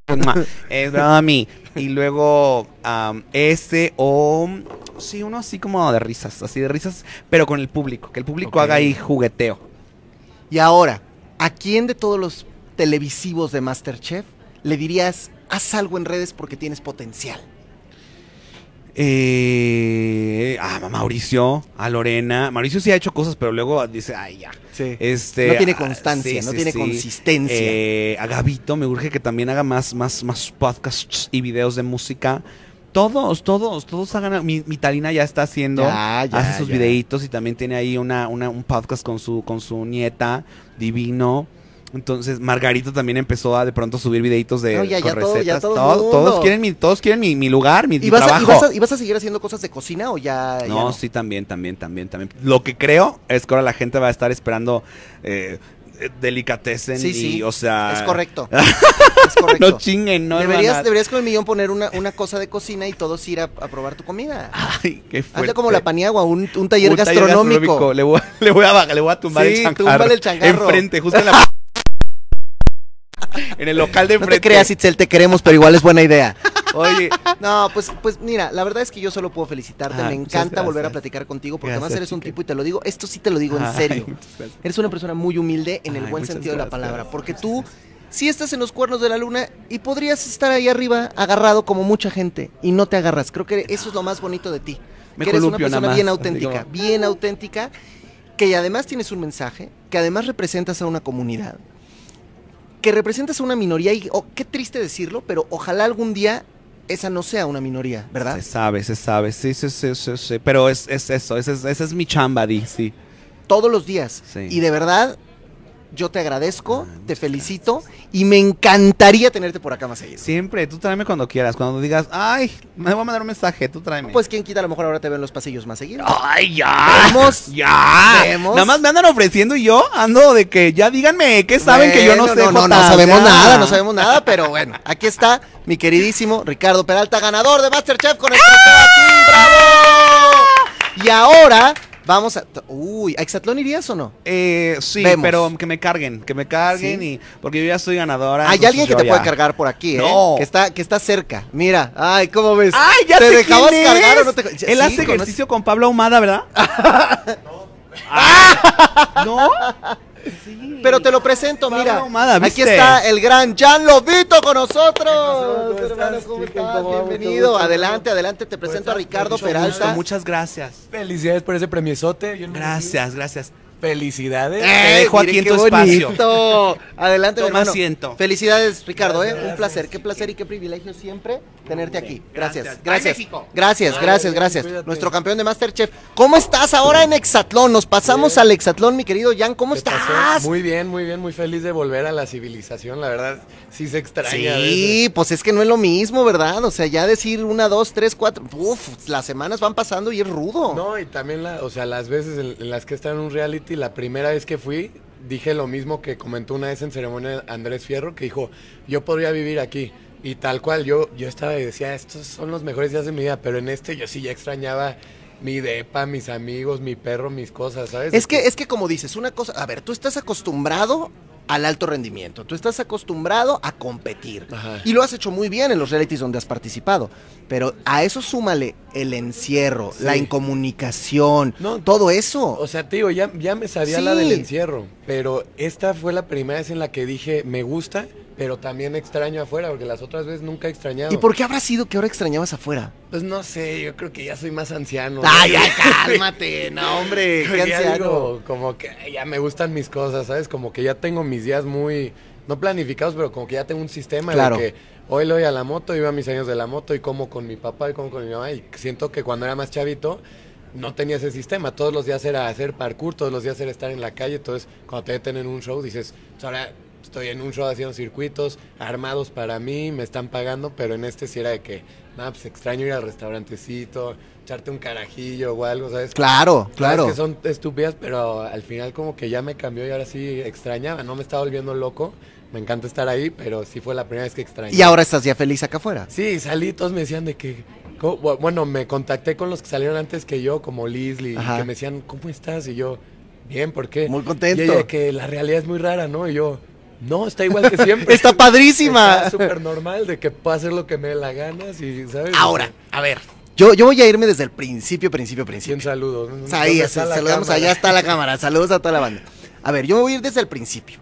*laughs* es mí. Y luego am, ese o. Sí, uno así como de risas, así de risas, pero con el público. Que el público haga ahí jugueteo. Y ahora, ¿a quién de todos los televisivos de Masterchef le dirías, haz algo en redes porque tienes potencial? Eh, ah, a Mauricio, a Lorena. Mauricio sí ha hecho cosas, pero luego dice, ay, ya. Sí. Este, no tiene ah, constancia, sí, no sí, tiene consistencia. Eh, a Gabito me urge que también haga más, más, más podcasts y videos de música. Todos, todos, todos hagan. Mi, mi Talina ya está haciendo. Ya, ya, hace sus ya. videitos y también tiene ahí una, una- un podcast con su, con su nieta, divino. Entonces, Margarito también empezó a de pronto subir videitos de No, ya, con ya todo- ya recetas. todo Todo- todos quieren mi, todos quieren mi, mi lugar, mi, mi ¿Y a, y, trabajo. vas a, y vas a seguir haciendo cosas de cocina o ya, No, sí, también, también, también, también. Lo que creo es que ahora la gente va a estar esperando eh, delicatessen Sí, y, sí, o sea... Es correcto. *laughs* es correcto. No chinguen, no, deberías, deberías con el millón poner una, una cosa de cocina y todos ir a, a probar tu comida. Ay, qué fuerte. Hazle como la paniagua, un, un taller Un gastronómico. Le, voy, a- le, voy a, le voy a tumbar Sí, el changarro. Enfrente, justo en la... *laughs* en el local de No enfrente. te creas, Itzel, te queremos, pero igual es buena idea. Oye, no, pues, pues mira, la verdad es que yo solo puedo felicitarte. Ah, Me encanta volver a platicar contigo porque Gracias, además eres un tipo, y te lo digo, esto sí te lo digo en serio. Eres una persona muy humilde en el Ay, buen sentido de la palabra. Porque tú sí estás en los cuernos de la luna y podrías estar ahí arriba agarrado como mucha gente y no te agarras. Creo que eso es lo más bonito de ti. Me que eres una persona bien auténtica, bien auténtica, que además tienes un mensaje, que además representas a una comunidad, que representas a una minoría y oh, qué triste decirlo, pero ojalá algún día esa no sea una minoría, ¿verdad? Se sabe, se sabe, sí, sí, sí, sí, sí. Pero es, es eso, esa es, es mi chamba, Di, sí. Todos los días. Sí. Y de verdad, yo te agradezco, Ay, te felicito y me encantaría tenerte por acá más seguido. Siempre, tú tráeme cuando quieras. Cuando digas, ay, me voy a mandar un mensaje, tú tráeme. Pues quién quita, a lo mejor ahora te veo en los pasillos más seguido. ¡Ay, ya! Vemos. ¡Ya! Vemos. Nada más me andan ofreciendo y yo ando de que ya díganme que saben que yo no sé. No, no, sabemos ya. nada, no sabemos nada, pero bueno, aquí está mi queridísimo Ricardo Peralta, ganador de Masterchef con el aquí, ¡bravo! Y ahora vamos a... Uy, ¿a Exatlón irías o no? Eh, sí, Vemos. pero que me carguen, que me carguen Sí. y porque yo ya soy ganadora. Hay alguien que te ya- puede cargar por aquí, ¿eh? No. Que está, que está cerca. Mira, ay, ¿cómo ves? ¡Ay, ya ¿Te sé dejabas quién cargar es! o no te... Sí, Él hace ejercicio con Pablo Ahumada, ¿verdad? *laughs* ¡Ah! *laughs* ¿No? Sí. Pero te lo presento, Pablo mira. Ahumada, aquí está el gran Jan Lobito con nosotros. Bienvenido. gusto, adelante, adelante. Te presento a Ricardo Peralta. gusto, Muchas gracias. Felicidades por ese premiesote. bien. Gracias, gracias. Felicidades. Eh, Te dejo aquí en tu espacio. Adelante, mi Toma hermano. asiento. Felicidades, Ricardo, Gracias, ¿eh? Un gracias. placer, qué placer y qué privilegio siempre tenerte aquí. Gracias, Gracias. gracias. Gracias, Ay, gracias, cuídate. Nuestro campeón de Masterchef. ¿Cómo estás ahora en Exatlón? Nos pasamos Bien. al Exatlón, mi querido Jan. ¿Cómo estás? Muy bien, muy bien, muy feliz de volver a la civilización. La verdad, sí se extraña. Sí, pues es que no es lo mismo, ¿verdad? O sea, ya decir una, dos, tres, cuatro. Uf, las semanas van pasando y es rudo. No, y también, la, o sea, las veces en, en las que estado en un reality, la primera vez que fui, dije lo mismo que comentó una vez en ceremonia Andrés Fierro, que dijo, yo podría vivir aquí. Y tal cual, yo, yo estaba y decía, estos son los mejores días de mi vida, pero en este yo sí ya extrañaba mi depa, mis amigos, mi perro, mis cosas, ¿sabes? Es que, es que como dices, una cosa, a ver, tú estás acostumbrado al alto rendimiento, tú estás acostumbrado a competir. Ajá. Y lo has hecho muy bien en los realities donde has participado. Pero a eso súmale el encierro, Sí. la incomunicación, No, todo eso. O sea, digo, ya, ya me sabía Sí. la del encierro, pero esta fue la primera vez en la que dije, me gusta, pero también extraño afuera, porque las otras veces nunca he extrañado. ¿Y por qué habrá sido que ahora extrañabas afuera? Pues no sé, yo creo que ya soy más anciano. Ay, *laughs* cálmate, no, hombre, qué anciano. digo, como que ya me gustan mis cosas, ¿sabes? Como que ya tengo mis días muy, no planificados, pero como que ya tengo un sistema Claro. de que hoy le doy a la moto, iba a mis años de la moto y como con mi papá y como con mi mamá. Y siento que cuando era más chavito no tenía ese sistema. Todos los días era hacer parkour, todos los días era estar en la calle. Entonces, cuando te meten en un show, dices, "Pues ahora estoy en un show haciendo circuitos armados para mí, me están pagando, pero en este sí era de que, nada, pues extraño ir al restaurantecito, echarte un carajillo o algo, ¿sabes? Claro, Sabes claro. que son estúpidas, pero al final como que ya me cambió y ahora sí extrañaba. No me estaba volviendo loco. Me encanta estar ahí, pero sí fue la primera vez que extrañé. Y ahora estás ya feliz acá afuera. Sí, salí, todos me decían de que... bu- Bueno, me contacté con los que salieron antes que yo, como Leslie, Ajá. que me decían, ¿cómo estás? Y yo, bien, ¿por qué? Muy contento. Y ella, que la realidad es muy rara, ¿no? Y yo, no, está igual que siempre. *laughs* Está padrísima. Está súper normal de que puedo hacer lo que me dé la gana, si, ¿sabes? Ahora, a ver, yo, yo voy a irme desde el principio, principio, principio. Cien saludos. O sea, ahí, ¿Dónde está la saludamos, cámara? allá está la cámara. Saludos a toda la banda. A ver, yo me voy a ir desde el principio.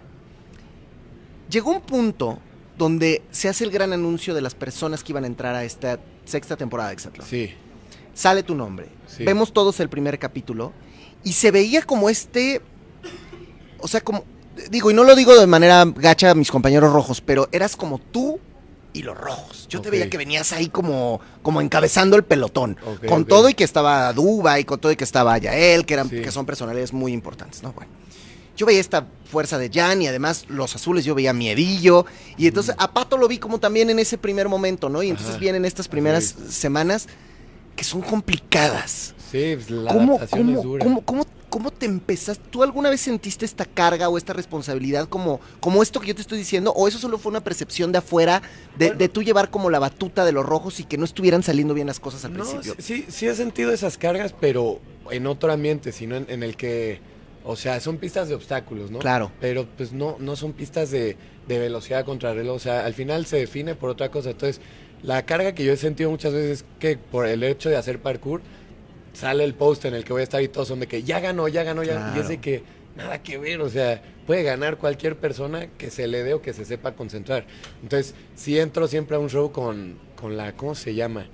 Llegó un punto donde se hace el gran anuncio de las personas que iban a entrar a esta sexta temporada de Exatlón. Sí, Sale tu nombre. Sí. Vemos todos el primer capítulo y se veía como este, o sea, como digo y no lo digo de manera gacha a mis compañeros rojos, pero eras como tú y los rojos. Yo te veía que venías ahí como como encabezando el pelotón, con todo y que estaba Duba y con todo y que estaba Yael, que eran Sí. que son personalidades muy importantes, ¿no? Bueno. Yo veía esta fuerza de Jan y además los azules yo veía miedillo y entonces a Pato lo vi como también en ese primer momento, ¿no? Y entonces Ajá. vienen estas primeras semanas que son complicadas. sí, pues, la ¿Cómo, adaptación cómo, es dura. cómo, cómo, cómo te empezaste? ¿Tú alguna vez sentiste esta carga o esta responsabilidad como, como esto que yo te estoy diciendo? ¿O eso solo fue una percepción de afuera de, Bueno. de tú llevar como la batuta de los rojos y que no estuvieran saliendo bien las cosas al No, principio? sí, sí he sentido esas cargas, pero en otro ambiente, sino en, en el que, o sea, son pistas de obstáculos, ¿no? Claro. Pero pues no, no son pistas de, de velocidad contra reloj, o sea, al final se define por otra cosa. Entonces, la carga que yo he sentido muchas veces es que por el hecho de hacer parkour, sale el post en el que voy a estar y todos son de que ya ganó, ya ganó, ya ganó. Y es de que nada que ver, o sea, puede ganar cualquier persona que se le dé o que se sepa concentrar. Entonces, si entro siempre a un show con, con la, ¿cómo se llama?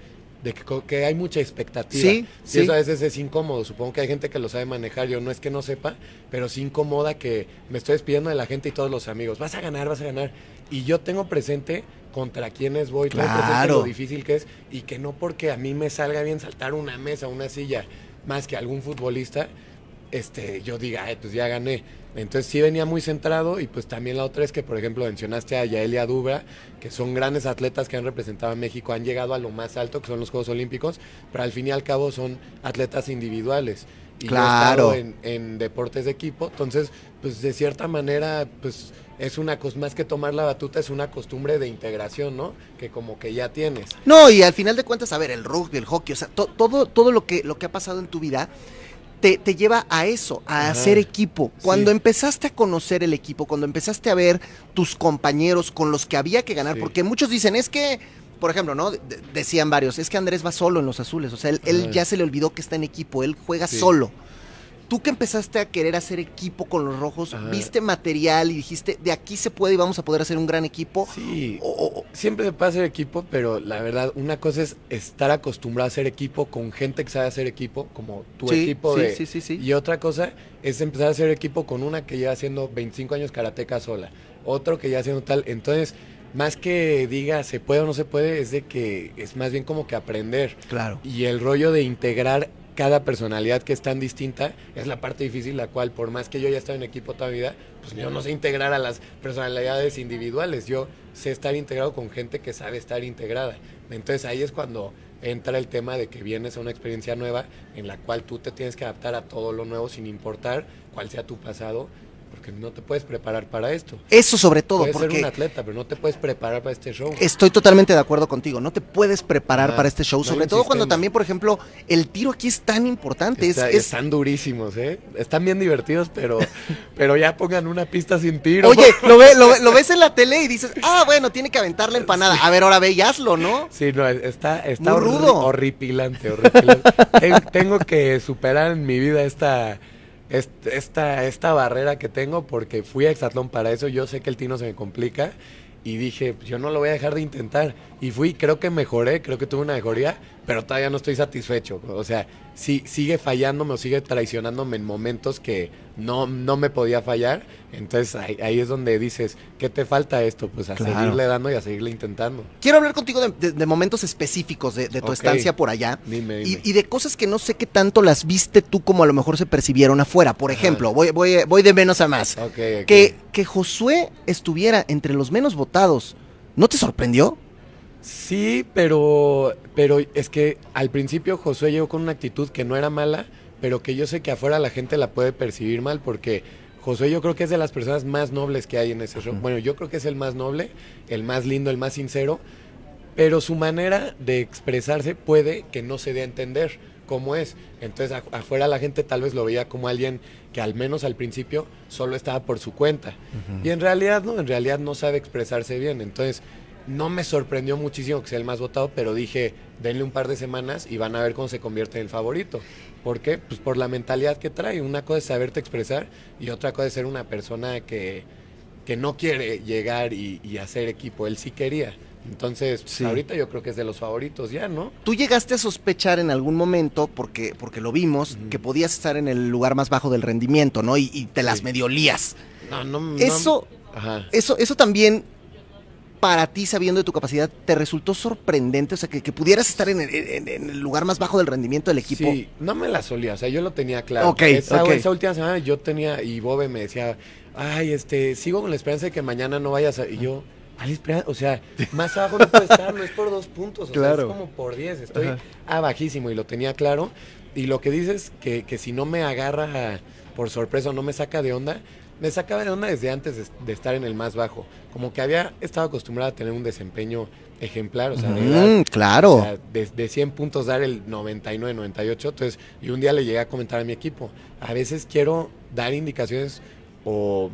De que, que hay mucha expectativa. Sí, y sí. eso a veces es incómodo. Supongo que hay gente que lo sabe manejar. Yo no es que no sepa, pero sí incomoda que me estoy despidiendo de la gente y todos los amigos. Vas a ganar, vas a ganar. Y yo tengo presente contra quiénes voy, tengo presente Claro. lo difícil que es y que no porque a mí me salga bien saltar una mesa, una silla, más que algún futbolista, este, yo diga, "Ay, pues ya gané. Entonces sí venía muy centrado y pues también la otra es que, por ejemplo, mencionaste a Yaelia Dubra, que son grandes atletas que han representado a México, han llegado a lo más alto, que son los Juegos Olímpicos, pero al fin y al cabo son atletas individuales. Y yo he Claro. estado en, en deportes de equipo, entonces, pues de cierta manera, pues es una cosa, más que tomar la batuta, es una costumbre de integración, ¿no? Que como que ya tienes. No, y al final de cuentas, a ver, el rugby, el hockey, o sea, to- todo, todo lo que, lo que ha pasado en tu vida te, te lleva a eso, a Ajá. hacer equipo. Cuando Sí. empezaste a conocer el equipo, cuando empezaste a ver tus compañeros con los que había que ganar, Sí. porque muchos dicen, es que, por ejemplo, ¿no? De- decían varios, es que Andrés va solo en los azules, o sea, él, ya se le olvidó que está en equipo, él juega Sí. solo. Tú que empezaste a querer hacer equipo con los rojos, Ajá. viste material y dijiste, de aquí se puede y vamos a poder hacer un gran equipo. Sí, O- siempre se puede hacer equipo, pero la verdad, una cosa es estar acostumbrado a hacer equipo con gente que sabe hacer equipo, como tu Sí, equipo sí, de... sí, sí, sí. Y otra cosa es empezar a hacer equipo con una que lleva haciendo 25 años karateca sola, otro que ya haciendo tal. Entonces, más que diga se puede o no se puede, es de que es más bien como que aprender. Claro. Y el rollo de integrar cada personalidad que es tan distinta es la parte difícil, la cual por más que yo ya estaba en equipo toda mi vida, pues yo no sé integrar a las personalidades individuales, yo sé estar integrado con gente que sabe estar integrada. Entonces ahí es cuando entra el tema de que vienes a una experiencia nueva en la cual tú te tienes que adaptar a todo lo nuevo sin importar cuál sea tu pasado, porque no te puedes preparar para esto. Eso sobre todo, Puedes ser porque un atleta, pero no te puedes preparar para este show. estoy totalmente de acuerdo contigo. No te puedes preparar Ajá, para este show, no sobre todo cuando también, por ejemplo, el tiro aquí es tan importante. Es- Está- es, Están durísimos, ¿eh? Están bien divertidos, pero, *laughs* pero ya pongan una pista sin tiro. Oye, *laughs* lo, ve- lo, ve- lo ves en la tele y dices, ah, bueno, tiene que aventar la empanada. A ver, ahora ve y hazlo, ¿no? Sí, no, está, está Muy rudo. horripilante, horripilante. *laughs* Ten- tengo que superar en mi vida esta, est- esta, esta barrera que tengo porque fui a Exatlón para eso. Yo sé que el tino se me complica y dije, yo no lo voy a dejar de intentar. Y fui, creo que mejoré, creo que tuve una mejoría, pero todavía no estoy satisfecho. O sea, sí, sigue fallándome o sigue traicionándome en momentos que no, no me podía fallar. Entonces ahí, ahí es donde dices, ¿qué te falta esto? Pues a Claro. seguirle dando y a seguirle intentando. Quiero hablar contigo de, de- de momentos específicos de, de tu estancia por allá. Dime, Y, dime. y de cosas que no sé qué tanto las viste tú como a lo mejor se percibieron afuera. Por Ajá. ejemplo, voy, voy, voy de menos a más. Que, que Josué estuviera entre los menos votados, ¿no te sorprendió? Sí, pero, pero es que al principio Josué llegó con una actitud que no era mala, pero que yo sé que afuera la gente la puede percibir mal porque Josué yo creo que es de las personas más nobles que hay en ese show. Bueno, yo creo que es el más noble, el más lindo, el más sincero, pero su manera de expresarse puede que no se dé a entender cómo es. Entonces afuera la gente tal vez lo veía como alguien que al menos al principio solo estaba por su cuenta. Y en realidad no, en realidad no sabe expresarse bien. Entonces no me sorprendió muchísimo que sea el más votado, pero dije, denle un par de semanas y van a ver cómo se convierte en el favorito. ¿Por qué? Pues por la mentalidad que trae. Una cosa es saberte expresar y otra cosa es ser una persona que, que no quiere llegar y, y hacer equipo. Él sí quería. Entonces, pues, Sí. ahorita yo creo que es de los favoritos ya, ¿no? Tú llegaste a sospechar en algún momento, porque, porque lo vimos, que podías estar en el lugar más bajo del rendimiento, ¿no? Y, y te las Sí. medio lías. No, no, no- Eso, Ajá. eso, eso también, para ti, sabiendo de tu capacidad, ¿te resultó sorprendente? O sea, que, que pudieras estar en el, en- en el lugar más bajo del rendimiento del equipo. Sí, no me la solía, o sea, yo lo tenía claro. Ok, esa, esa última semana yo tenía, y Bobe me decía, ay, este, sigo con la esperanza de que mañana no vayas a... Y yo. O sea, más abajo no puedo estar, no es por dos puntos, o Claro. sea, es como por diez, estoy Ajá. a bajísimo y lo tenía claro. Y lo que dices, que, que si no me agarra por sorpresa o no me saca de onda, me sacaba de onda desde antes de, de estar en el más bajo. Como que había estado acostumbrado a tener un desempeño ejemplar, o sea, de dar Mm, claro. o sea, de, de 100 puntos dar el 99, 98. Entonces, y un día le llegué a comentar a mi equipo, a veces quiero dar indicaciones o,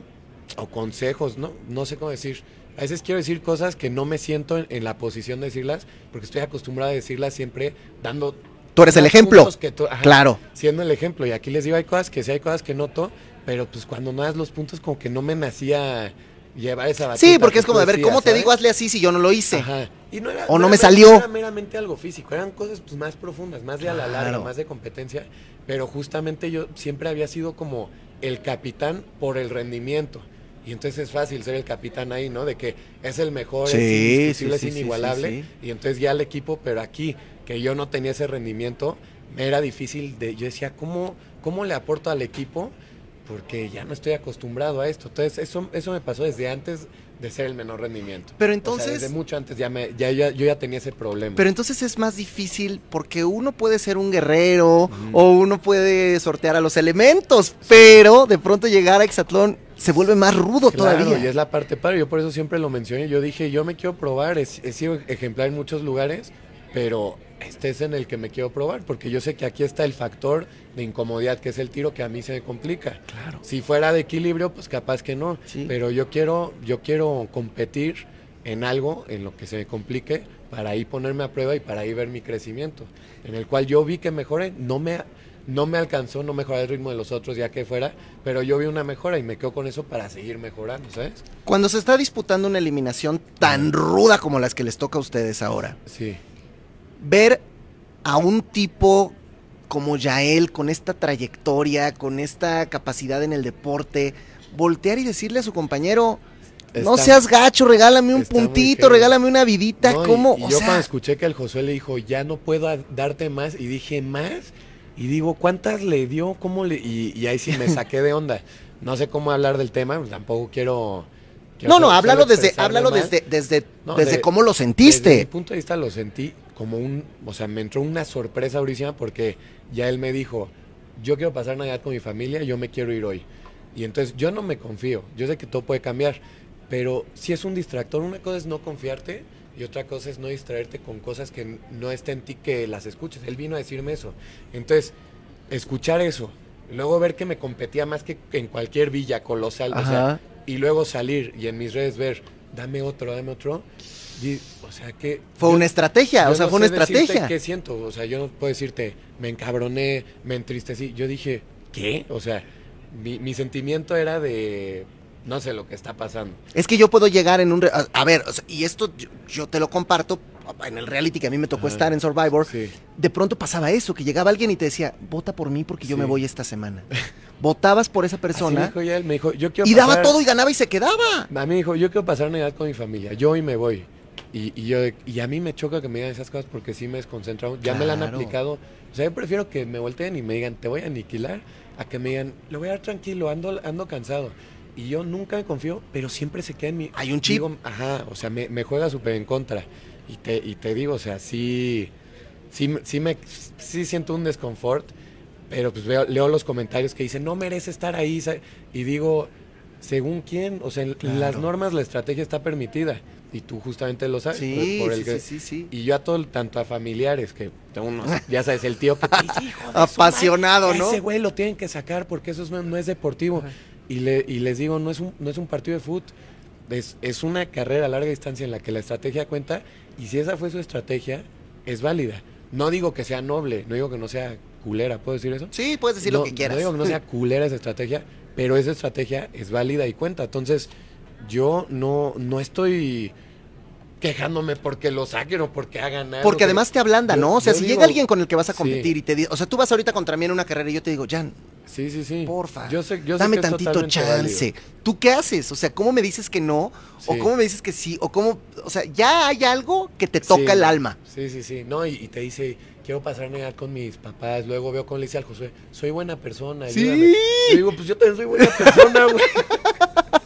o consejos, ¿no? No sé cómo decir. A veces quiero decir cosas que no me siento en, en la posición de decirlas, porque estoy acostumbrado a decirlas siempre dando... Tú eres el ejemplo. puntos que tú- ajá, Claro. Siendo el ejemplo. Y aquí les digo, hay cosas que sí, hay cosas que noto, pero pues cuando no das los puntos como que no me nacía llevar esa Sí, batuta porque que es como de ver, ¿cómo te ¿sabes? digo hazle así si yo no lo hice? Ajá. Y no era- O no era me salió. era meramente algo físico, eran cosas pues, más profundas, más de a la larga, Claro. más de competencia, pero justamente yo siempre había sido como el capitán por el rendimiento. Y entonces es fácil ser el capitán ahí, ¿no? De que es el mejor, Sí, es indiscutible, sí, es sí, sí, inigualable. sí, Y entonces ya el equipo, pero aquí, que yo no tenía ese rendimiento, me era difícil de, yo decía, ¿cómo, cómo le aporto al equipo? Porque ya no estoy acostumbrado a esto. Entonces eso, eso me pasó desde antes de ser el menor rendimiento. Pero O sea, entonces, desde mucho antes ya me, ya, ya- yo ya tenía ese problema. pero entonces es más difícil porque uno puede ser un guerrero o uno puede sortear a los elementos, pero de pronto llegar a Exatlón se vuelve más rudo Claro, todavía. y es la parte padre. Yo por eso siempre lo mencioné. Yo dije, yo me quiero probar. He, he sido ejemplar en muchos lugares, pero este es en el que me quiero probar, porque yo sé que aquí está el factor de incomodidad, que es el tiro que a mí se me complica. Claro. Si fuera de equilibrio, pues capaz que no. Sí. Pero yo quiero, yo quiero competir en algo en lo que se me complique para ahí ponerme a prueba y para ahí ver mi crecimiento. En el cual yo vi que mejoré, no me, no me alcanzó, no mejoré el ritmo de los otros ya que fuera, pero yo vi una mejora y me quedo con eso para seguir mejorando, ¿sabes? Cuando se está disputando una eliminación tan ruda como las que les toca a ustedes ahora, Sí. Ver a un tipo como Yael con esta trayectoria, con esta capacidad en el deporte, voltear y decirle a su compañero, no seas gacho, regálame un puntito, regálame una vidita, No, ¿cómo? Y, o yo sea, cuando escuché que el Josué le dijo, ya no puedo darte más, y dije, ¿más? Y digo, ¿cuántas le dio? ¿Cómo le...? Y, y ahí sí me *laughs* saqué de onda. No sé cómo hablar del tema, pues tampoco quiero... quiero no, no, háblalo desde, háblalo desde, desde, No, desde de- cómo lo Desde mi sentiste. punto de vista lo sentí como un... O sea, me entró una sorpresa durísima porque ya él me dijo, yo quiero pasar Navidad con mi familia, yo me quiero ir hoy. Y entonces yo no me confío, yo sé que todo puede cambiar, pero si es un distractor, una cosa es no confiarte y otra cosa es no distraerte con cosas que no está en ti que las escuches. Él vino a decirme eso. Entonces, escuchar eso, luego ver que me competía más que en cualquier villa colosal, o sea, Ajá. y luego salir y en mis redes ver, dame otro, dame otro. O sea que... Fue yo- una estrategia, o sea, no fue una estrategia. ¿Qué siento? O sea, yo no puedo decirte, me encabroné, me entristecí. Yo dije, ¿qué? O sea, mi, mi sentimiento era de, no sé lo que está pasando. Es que yo puedo llegar en un... a, a ver, o sea, y esto yo, yo te lo comparto en el reality que a mí me tocó Ajá. estar en Survivor. Sí. De pronto pasaba eso, que llegaba alguien y te decía, vota por mí porque yo me voy esta semana. *laughs* Votabas por esa Así me persona dijo ya él, me dijo, yo quiero y daba todo y ganaba y se quedaba. A mí me dijo, yo quiero pasar Navidad con mi familia, yo hoy me voy. Y, y yo, y a mí me choca que me digan esas cosas porque sí me desconcentran. Ya me la han aplicado. O sea, yo prefiero que me volteen y me digan, te voy a aniquilar, a que me digan, lo voy a dar tranquilo, ando, ando cansado. Y yo nunca me confío, pero siempre se queda en mi... Hay un chip. Digo, ajá, o sea, me, me juega súper en contra. Y te, y te digo, o sea, sí, sí, sí, me, sí siento un desconfort, pero pues veo, leo los comentarios que dicen, no merece estar ahí. Y digo, según quién, o sea, Claro. las normas la estrategia está permitida. Y tú justamente lo sabes. Sí, por- el sí, que- sí, sí, sí. Y yo a todo, tanto a familiares, que tengo unos, *laughs* ya sabes, el tío que *laughs* "Hijo Apasionado, madre, ¿no? Ese güey lo tienen que sacar porque eso es- no, no es deportivo. Y, le, y les digo, no es un, no es un partido de fútbol. Es, es una carrera a larga distancia en la que la estrategia cuenta. Y si esa fue su estrategia, es válida. No digo que sea noble, no digo que no sea culera, ¿puedo decir eso? Sí, puedes decir no, lo que quieras. No digo que no sea culera esa estrategia, pero esa estrategia es válida y cuenta. Entonces, yo no, no estoy quejándome porque lo saquen o porque hagan algo. Porque además te ablanda, Yo- ¿no? O sea, si digo- llega alguien con el que vas a sí. competir y te dice, o sea, tú vas ahorita contra mí en una carrera y yo te digo, Jan, Sí, sí, sí. porfa, Yo sé, yo sé dame que tantito chance. válido. ¿Tú qué haces? O sea, ¿cómo me dices que no? ¿O cómo me dices que sí? ¿O cómo? O sea, ya hay algo que te toca Sí. el alma. Sí, sí, sí. No, y, y te dice, quiero pasar Navidad con mis papás. Luego veo con le dice al Josué, soy buena persona. Sí. ayúdame". Yo digo, pues yo también soy buena persona, güey. *laughs*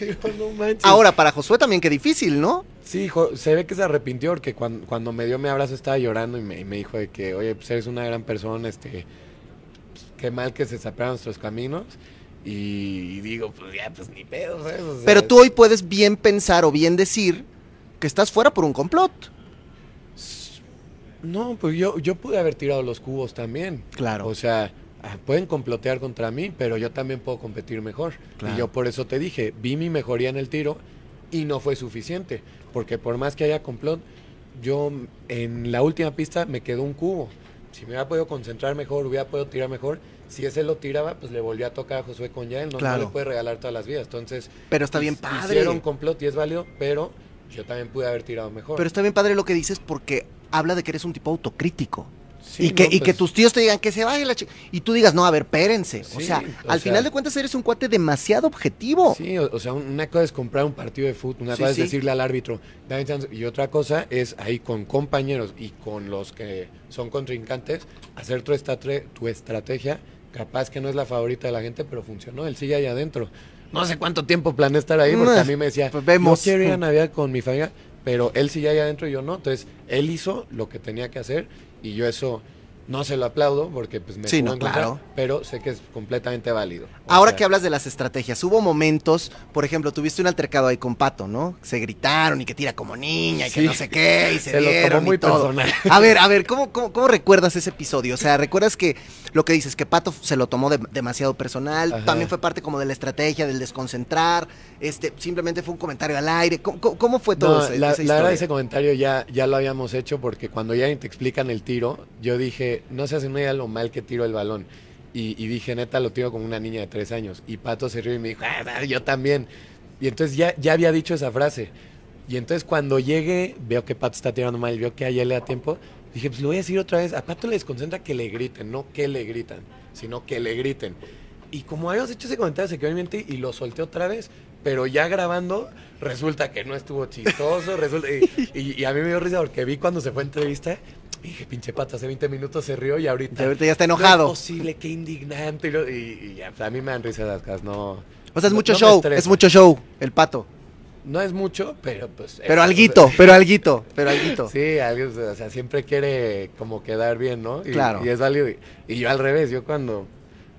Digo, no manches. Ahora, para Josué también qué difícil, ¿no? Sí, jo- se ve que se arrepintió porque cuando, cuando me dio mi abrazo estaba llorando y me, y me dijo de que, oye, pues eres una gran persona, este, pues, qué mal que se separaron nuestros caminos. Y, y digo, pues ya, pues ni pedo, ¿sabes? O sea, Pero tú hoy puedes bien pensar o bien decir que estás fuera por un complot. No, pues yo, yo pude haber tirado los cubos también. Claro. O sea, pueden complotear contra mí, pero yo también puedo competir mejor. Claro. Y yo por eso te dije, vi mi mejoría en el tiro y no fue suficiente. Porque por más que haya complot, yo en la última pista me quedó un cubo. Si me hubiera podido concentrar mejor, hubiera podido tirar mejor, si ese lo tiraba, pues le volvió a tocar a Josué con Yael, no, no Claro. le puede regalar todas las vidas. Entonces, Pero está bien padre. Hicieron complot y es válido, pero yo también pude haber tirado mejor. Pero está bien padre lo que dices porque habla de que eres un tipo autocrítico. Sí, y que, no, y que pues, tus tíos te digan que se vaya la chica. Y tú digas, no, a ver, espérense. o Sí, sea, o al sea- final de cuentas eres un cuate demasiado objetivo. Sí, o, o sea, un- una cosa es comprar un partido de fútbol, una Sí, cosa es decirle al árbitro, dame chance, y otra cosa es ahí con compañeros y con los que son contrincantes, hacer tu, estatre- tu estrategia, capaz que no es la favorita de la gente, pero funcionó, él sigue ahí adentro. No sé cuánto tiempo planeé estar ahí, porque a mí me decía, pues vemos. yo quiero ir a Navidad con mi familia, pero él sigue ahí adentro y yo no, entonces él hizo lo que tenía que hacer y yo eso... No se lo aplaudo porque pues me Sí, no, contra, claro. pero sé que es completamente válido. Ahora sea, que hablas de las estrategias, hubo momentos, por ejemplo, tuviste un altercado ahí con Pato, ¿no? Se gritaron y que tira como niña y que no sé qué, y *laughs* se, Se lo tomó dieron muy y todo. personal. A ver, a ver, ¿cómo, cómo, cómo recuerdas ese episodio? O sea, ¿recuerdas que lo que dices, que Pato se lo tomó de- demasiado personal? Ajá. También fue parte como de la estrategia, del desconcentrar, este, simplemente fue un comentario al aire. ¿Cómo, cómo- fue todo No, ese- la, esa la verdad historia? ese comentario ya, ya lo habíamos hecho porque cuando ya te explican el tiro, yo dije, no se hace una idea lo mal que tiro el balón. Y, y dije, neta, lo tiro como una niña de tres años. Y Pato se rió y me dijo, ah, yo también. Y entonces ya, ya había dicho esa frase. Y entonces cuando llegue, veo que Pato está tirando mal, veo que a ella le da tiempo, dije, pues lo voy a decir otra vez. A Pato le desconcentra que le griten, no que le gritan, sino que le griten. Y como habíamos hecho ese comentario, se quedó en y lo solté otra vez. Pero ya grabando, resulta que no estuvo chistoso. resulta, y, y- y a mí me dio risa porque vi cuando se fue a entrevista. Dije, pinche pata, hace 20 minutos se rió y ahorita. Y ahorita ya está No enojado. es posible, qué indignante. Y, lo- y- y ya, pues, a mí me dan risa las cosas, no. O sea, es no- mucho no show, es mucho show, el Pato. No es mucho, pero pues. Pero alguito, pero alguito, pero alguito. Sí, algo, o sea, siempre quiere como quedar bien, ¿no? Y, Claro. Y es válido. Y, y yo al revés, yo cuando,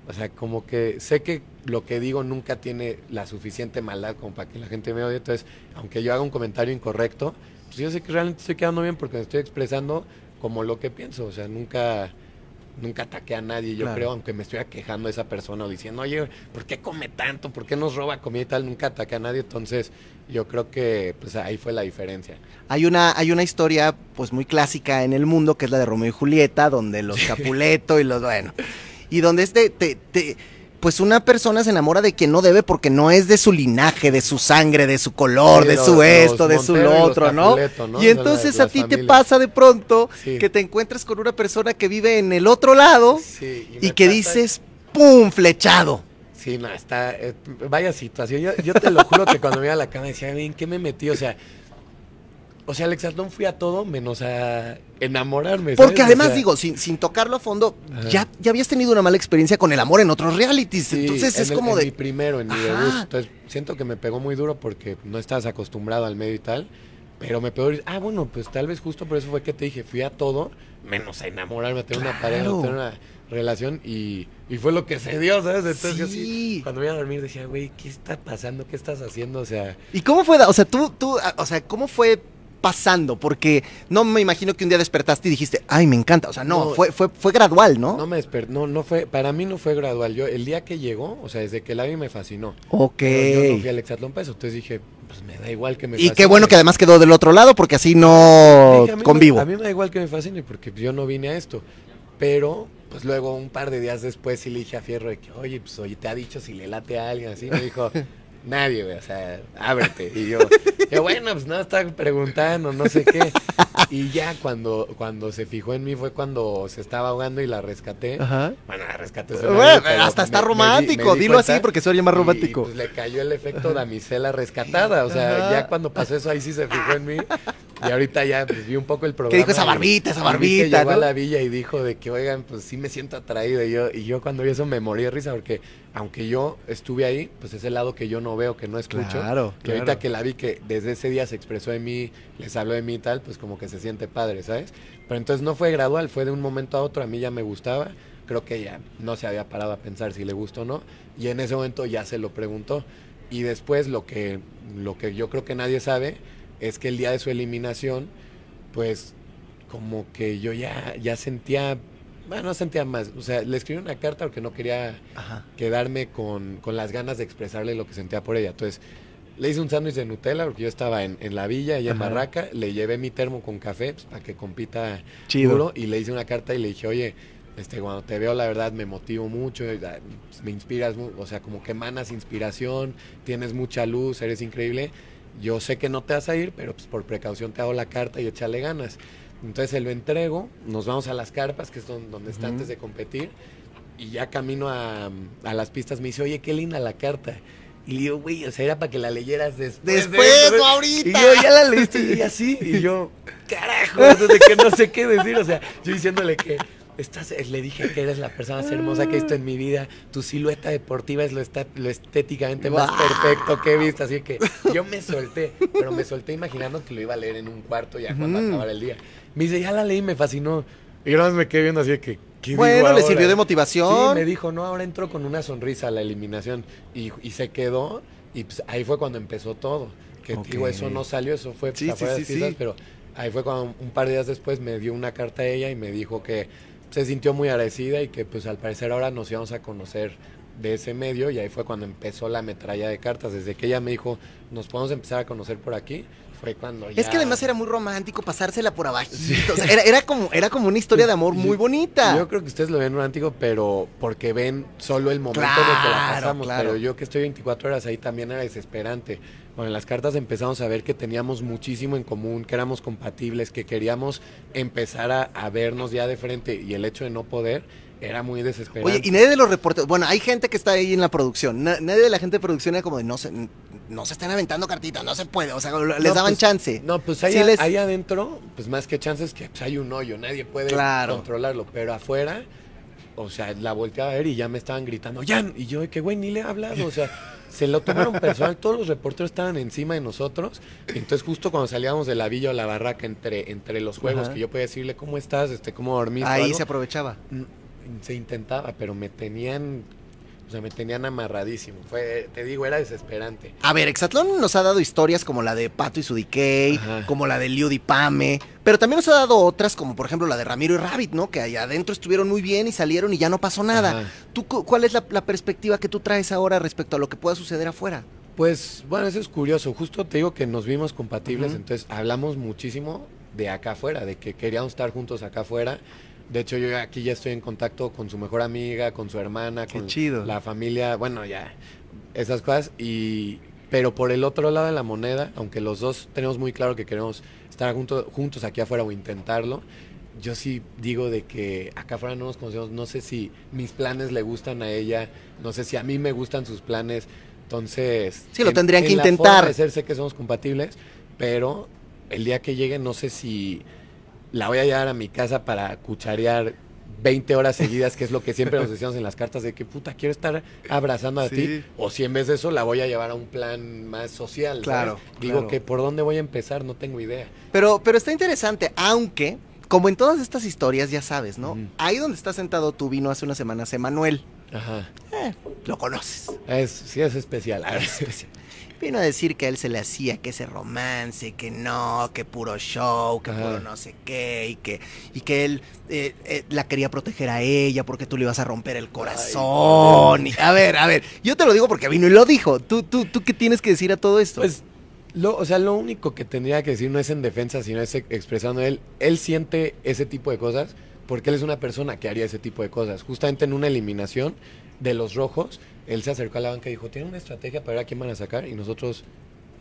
o sea, como que sé que lo que digo nunca tiene la suficiente maldad como para que la gente me odie. Entonces, aunque yo haga un comentario incorrecto, pues yo sé que realmente estoy quedando bien porque me estoy expresando como lo que pienso. O sea, nunca, nunca ataqué a nadie, yo Claro. creo, aunque me estuviera quejando de esa persona o diciendo, oye, ¿por qué come tanto? ¿Por qué nos roba comida y tal? Nunca ataqué a nadie. Entonces, yo creo que pues ahí fue la diferencia. Hay una, hay una historia pues muy clásica en el mundo que es la de Romeo y Julieta, donde los *laughs* Capuleto y los bueno. Y donde este te, te- pues una persona se enamora de quien no debe porque no es de su linaje, de su sangre, de su color, Sí, de los- su esto, de su lo otro, ¿no? Y entonces a ti te pasa de pronto Sí. que te encuentras con una persona que vive en el otro lado Sí, y, que pasa- dices, ¡pum! flechado. Sí, no, está. eh, vaya situación. Yo, yo te lo juro que cuando me iba a la cama decía, ¿en qué me metí? O sea. O sea, Aldón fui a todo menos a enamorarme. ¿sabes? Porque O además sea, digo, sin, sin tocarlo a fondo, Ajá. ya, ya habías tenido una mala experiencia con el amor en otros realities. sí, entonces en es el- como en de... mi primero, en mi debut. Entonces siento que me pegó muy duro porque no estabas acostumbrado al medio y tal. Pero me pegó. Ah, bueno, pues tal vez justo por eso fue que te dije, fui a todo menos a enamorarme, a tener una pareja, a tener una relación. Y, y fue lo que se dio, ¿sabes? Entonces yo Sí. sí. Cuando me iba a dormir decía, güey, ¿qué está pasando? ¿Qué estás haciendo? O sea. ¿Y cómo fue? O sea, tú, tú, ah, o sea, ¿cómo fue pasando? Porque no me imagino que un día despertaste y dijiste, ay, me encanta. O sea, no, No. fue, fue, fue gradual, ¿no? No me desper no, no fue, para mí no fue gradual. Yo, el día que llegó, o sea, desde que la vi me fascinó. ok. Pero yo no fui al Hexatlón para eso. Entonces dije, pues me da igual que me Y qué fascine. bueno que además quedó del otro lado porque así no Dije, a me- convivo. a mí me da igual que me fascine porque yo no vine a esto. Pero, pues luego, un par de días después, sí le dije a Fierro de que, oye, pues oye, te ha dicho si le late a alguien así. Me dijo, *laughs* nadie, güey, o sea, ábrete. Y yo, que bueno, pues no, estaba preguntando, no sé qué. Y ya cuando, cuando se fijó en mí fue cuando se estaba ahogando y la rescaté. Ajá. Bueno, la rescaté. Bueno, bien, pero hasta me- está me di- romántico, me di dilo cuenta así porque se oye más y- romántico. Y, pues le cayó el efecto damisela rescatada. O sea, Ajá. ya cuando pasó eso, ahí sí se fijó en mí. Y ahorita ya pues, vi un poco el programa. dijo esa barbita, esa que barbita, llegó a la villa y dijo de que, oigan, pues sí me siento atraído. Y yo, y yo cuando vi eso me morí de risa porque aunque yo estuve ahí, pues es el lado que yo no veo, que no escucho. Claro, Y ahorita que la vi que desde ese día se expresó de mí, les habló de mí y tal, pues como que se siente padre, ¿sabes? Pero entonces no fue gradual, fue de un momento a otro, a mí ya me gustaba, creo que ya no se había parado a pensar si le gustó o no, y en ese momento ya se lo preguntó. Y después lo que, lo que yo creo que nadie sabe es que el día de su eliminación, pues como que yo ya, ya sentía, bueno, no sentía más, o sea, le escribí una carta porque no quería Ajá. quedarme con, con las ganas de expresarle lo que sentía por ella. Entonces, le hice un sándwich de Nutella porque yo estaba en, en la villa, ella en. Barraca, le llevé mi termo con café pues, para que compita Chido. duro y le hice una carta y le dije, oye, Este, cuando te veo, la verdad, me motivo mucho, me inspiras, o sea, como que emanas inspiración, tienes mucha luz, eres increíble. Yo sé que no te vas a ir, pero pues por precaución te hago la carta y échale ganas. Entonces se lo entrego, nos vamos a las carpas, que es don- donde está antes de competir, y ya camino a, a las pistas me dice, oye, qué linda la carta. Y le digo, güey, o sea, era para que la leyeras después. de Después, eso". no ahorita. Y yo, ya la leíste, *laughs* y ella sí. Y yo, carajo, *laughs* entonces que no sé qué decir. O sea, yo diciéndole que estás, le dije que eres la persona más hermosa que he visto en mi vida. Tu silueta deportiva es lo, esta- lo estéticamente más perfecto que he visto. Así que yo me solté, pero me solté imaginando que lo iba a leer en un cuarto ya cuando Ujú. acabara el día. Me dice, ya la leí, me fascinó. Y yo nada más me quedé viendo así de que. ¿qué digo Bueno, le sirvió de Sí, motivación. me dijo, no, ahora entró con una sonrisa a la eliminación. Y, y se quedó, y pues ahí fue cuando empezó todo. Que digo, eso no salió, eso fue Sí, sí, afuera de sí, las sí. pero ahí fue cuando un par de días después me dio una carta a ella y me dijo que se sintió muy agradecida y que pues al parecer ahora nos íbamos a conocer de ese medio y ahí fue cuando empezó la metralla de cartas. Desde que ella me dijo, nos podemos empezar a conocer por aquí, fue cuando ya... Es que además era muy romántico pasársela por abajito. O sea, era, era como, era como una historia de amor muy bonita. Yo creo que ustedes lo ven romántico, pero porque ven solo el momento en el que la Claro, pasamos. claro. Pero yo que estoy 24 horas ahí también era desesperante. Bueno, en las cartas empezamos a ver que teníamos muchísimo en común, que éramos compatibles, que queríamos empezar a, a vernos ya de frente y el hecho de no poder era muy desesperante. Oye, y nadie de los reporteros, bueno, hay gente que está ahí en la producción, na- nadie de la gente de producción era como de no se, no se están aventando cartitas, no se puede, o sea, les No, daban pues, chance. No, pues ahí, Sí les- ahí adentro, pues más que chances que pues, hay un hoyo, nadie puede Claro. controlarlo, pero afuera, o sea, la volteaba a ver y ya me estaban gritando, Jan, y yo, que güey, ni le he hablado, o sea, *laughs* se lo tomaron personal, todos los reporteros estaban encima de nosotros, entonces justo cuando salíamos de la villa o la barraca entre, entre los juegos, Ajá. que yo podía decirle, ¿cómo estás? Este, ¿Cómo dormiste? Ahí se aprovechaba. Se intentaba, pero me tenían, o sea, me tenían amarradísimo, fue, te digo, era desesperante. A ver, Exatlón nos ha dado historias como la de Pato y su Decay, Ajá. como la de Liu y Pame, pero también nos ha dado otras como por ejemplo la de Ramiro y Rabbit, ¿no? Que allá adentro estuvieron muy bien y salieron y ya no pasó nada. Ajá. ¿Tú, cu- ¿Cuál es la, la perspectiva que tú traes ahora respecto a lo que pueda suceder afuera? Pues bueno, eso es curioso. Justo te digo que nos vimos compatibles, entonces hablamos muchísimo de acá afuera, de que queríamos estar juntos acá afuera. De hecho, yo aquí ya estoy en contacto con su mejor amiga, con su hermana, Qué con chido. la familia, bueno, ya, esas cosas. Y, pero por el otro lado de la moneda, aunque los dos tenemos muy claro que queremos estar junto- juntos aquí afuera o intentarlo, yo sí digo de que acá afuera no nos conocemos, no sé si mis planes le gustan a ella, no sé si a mí me gustan sus planes, entonces... Sí, lo en- tendrían que la intentar. forma de ser sé que somos compatibles, pero el día que llegue no sé si la voy a llevar a mi casa para cucharear 20 horas seguidas, que es lo que siempre nos decíamos en las cartas de que puta, quiero estar abrazando a Sí. ti, o si en vez de eso la voy a llevar a un plan más social. ¿sabes? Claro, Digo claro. que por dónde voy a empezar, no tengo idea. Pero, pero está interesante, aunque, como en todas estas historias, ya sabes, ¿no? Ahí donde está sentado tú vino hace unas semanas Emanuel. Ajá. Lo conoces. Es, sí es especial. *laughs* A ver. Vino a decir que a él se le hacía que ese romance, que no, que puro show, que Ajá. puro no sé qué, y que, y que él eh, eh, la quería proteger a ella porque tú le ibas a romper el corazón. Y- a ver, a ver, yo te lo digo porque vino y lo dijo. ¿Tú, tú, tú qué tienes que decir a todo esto? Pues, lo, o sea, lo único que tendría que decir no es en defensa, sino es expresando él. Él siente ese tipo de cosas porque él es una persona que haría ese tipo de cosas. Justamente en una eliminación de los rojos, él se acercó a la banca y dijo, ¿tienen una estrategia para ver a quién van a sacar? Y nosotros,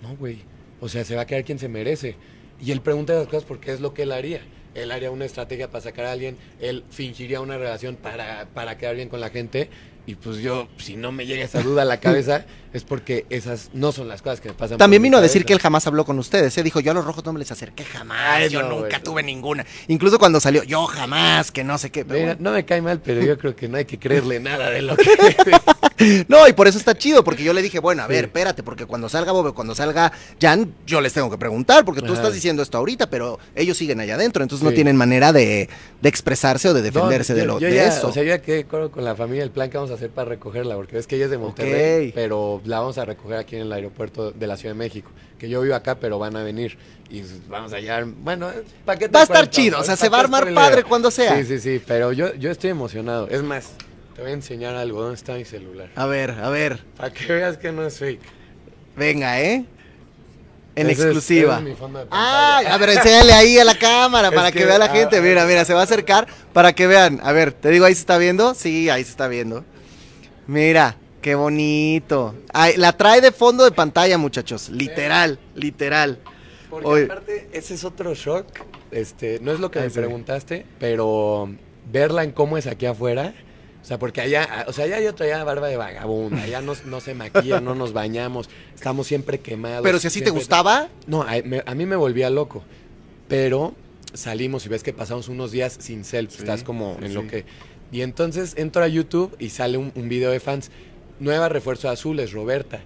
no, güey. O sea, se va a quedar quien se merece. Y él pregunta esas cosas porque es lo que él haría. Él haría una estrategia para sacar a alguien, él fingiría una relación para, para quedar bien con la gente. Y pues yo, si no me llega esa duda a la cabeza, *laughs* es porque esas no son las cosas que me pasan. por También mi vino a decir que él jamás habló con ustedes. ¿eh? Dijo, yo a los rojos no me les acerqué jamás. Yo no, nunca tuve ninguna. Incluso cuando salió, yo jamás, que no sé qué. pero Mira, bueno. no me cae mal, pero yo creo que no hay que creerle *laughs* nada de lo que *laughs* No, y por eso está chido, porque yo le dije, bueno, a ver, Sí. espérate, porque cuando salga Bob, cuando salga Jan, yo les tengo que preguntar, porque tú estás diciendo esto ahorita, pero ellos siguen allá adentro, entonces no tienen manera de, de expresarse o de defenderse No, de, lo, yo de ya, eso. O sea, yo ya quedé con la familia el plan que vamos a hacer para recogerla, porque ves que ella es de Monterrey, pero la vamos a recoger aquí en el aeropuerto de la Ciudad de México. Que yo vivo acá, pero van a venir. Y vamos a hallar. Bueno, ¿para qué te Va a estar chido, o sea, se ¿Pa' va a armar padre cuando sea. Sí, sí, sí, pero yo, yo estoy emocionado. Es más, te voy a enseñar algo. ¿Dónde está mi celular? A ver, a ver, Para que veas que no es fake. venga, ¿eh? En Ese exclusiva. es pantalla. a ver, enséñale ahí a la cámara *laughs* Es para que, que, vea la ah, gente. ah, Mira, mira, se va a acercar para que vean. A ver, te digo, ahí se está viendo. Sí, ahí se está viendo. Mira, qué bonito. Ay, la trae de fondo de pantalla, muchachos. Literal, literal. Porque Oye. aparte, ese es otro shock. Este, no es lo que Ahí me preguntaste, pero verla en cómo es aquí afuera. O sea, porque allá, o sea, allá yo traía barba de vagabunda, allá no, no se maquilla, no nos bañamos, estamos siempre quemados. Pero si así te gustaba, No, a, me- a mí me volvía loco. Pero salimos y ves que pasamos unos días sin selfie. Sí, estás como sí, en lo que. Y entonces entro a YouTube y sale un, un video de fans. Nueva refuerzo de azules, Roberta.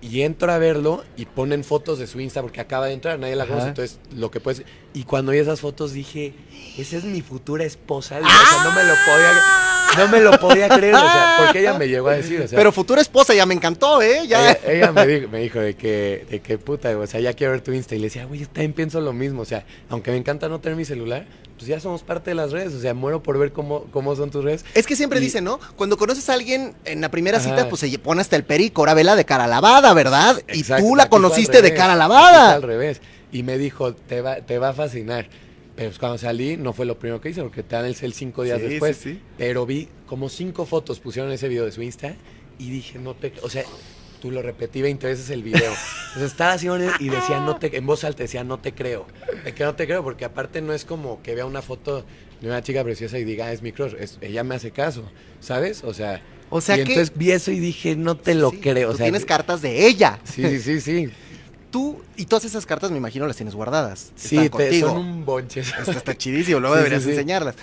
Y entro a verlo y ponen fotos de su Insta porque acaba de entrar, nadie la conoce. Entonces, lo que puedes. Y cuando vi esas fotos dije, esa es mi futura esposa. O sea, no me lo podía. No me lo podía creer. O sea, porque ella me llegó a decir. O sea, pero futura esposa ya me encantó, ¿eh? Ya. ella, ella me, dijo, me dijo de que, de que puta, o sea, ya quiero ver tu Insta. Y le decía, güey, yo también pienso lo mismo. O sea, aunque me encanta no tener mi celular, pues ya somos parte de las redes. O sea, muero por ver cómo, cómo son tus redes. Es que siempre Y- dicen, ¿no? Cuando conoces a alguien en la primera Ajá. cita, pues se pone hasta el perico, ahora vela de cara lavada, ¿verdad? Y tú la conociste de cara lavada. al revés. Y me dijo, te va, te va a fascinar. Pero pues, cuando salí, no fue lo primero que hice, porque te dan el cel cinco días Sí, después. sí, sí. Pero vi como cinco fotos pusieron ese video de su Insta y dije, no te. O sea, tú lo repetí 20 veces el video. Entonces estaba así y decía, no te. En voz alta decía, no te creo. De que no te creo, porque aparte no es como que vea una foto de una chica preciosa y diga, "Ah, es mi crush. Es, ella me hace caso, ¿sabes? O sea. O sea y que- entonces vi eso y dije, no te lo Sí, creo. Tú o sea, tienes cartas de ella. Sí, sí, sí, sí. Tú, y todas esas cartas me imagino las tienes guardadas. Sí, Están te- son un bonche. Esto está chidísimo, luego *laughs* Sí, deberías sí. enseñarlas.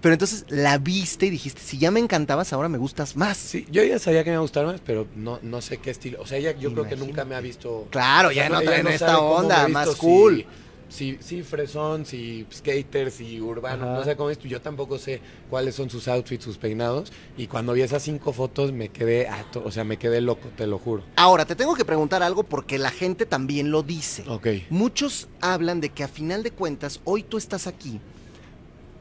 Pero entonces la viste y dijiste, si ya me encantabas, ahora me gustas más. Sí, yo ya sabía que me iba a gustar más, pero no, no sé qué estilo. O sea, ella yo creo que nunca me ha visto. Claro, o sea, ya no- en, otra- ella en no esta onda, más cool. Si, sí, fresón, si skater, si urbano, Ajá. no sé cómo es. Yo tampoco sé cuáles son sus outfits, sus peinados. Y cuando vi esas cinco fotos me quedé, ato- o sea, me quedé loco, te lo juro. Ahora, te tengo que preguntar algo porque la gente también lo dice. Ok. Muchos hablan de que a final de cuentas, hoy tú estás aquí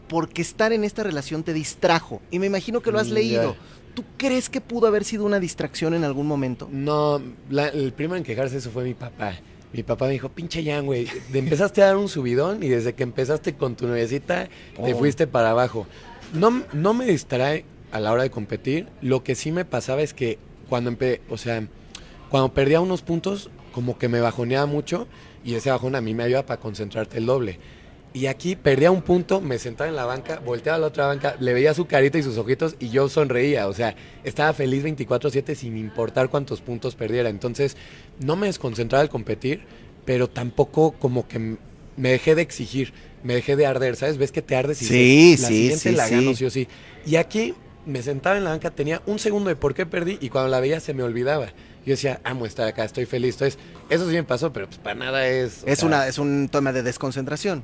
porque estar en esta relación te distrajo. Y me imagino que lo has Mm, leído. ¿Tú crees que pudo haber sido una distracción en algún momento? No, la- el primero en quejarse eso fue mi papá. Mi papá me dijo, pinche Jan, güey, te empezaste a dar un subidón y desde que empezaste con tu noviecita te Oh. fuiste para abajo. No, no me distrae a la hora de competir. Lo que sí me pasaba es que cuando empe o sea, cuando perdía unos puntos, como que me bajoneaba mucho y ese bajón a mí me ayuda para concentrarte el doble. Y aquí perdía un punto, me sentaba en la banca, volteaba a la otra banca, le veía su carita y sus ojitos y yo sonreía. O sea, estaba feliz 24/7 sin importar cuántos puntos perdiera. Entonces, no me desconcentraba al competir, pero tampoco como que me dejé de exigir, me dejé de arder, ¿sabes? Ves que te ardes y Sí, dices, la sí, siguiente sí, la gano sí o sí. Y aquí me sentaba en la banca, tenía un segundo de por qué perdí y cuando la veía se me olvidaba. Yo decía, amo estar acá, estoy feliz. Entonces, eso sí me pasó, pero pues para nada es... Es, sea, una, es un tema de desconcentración.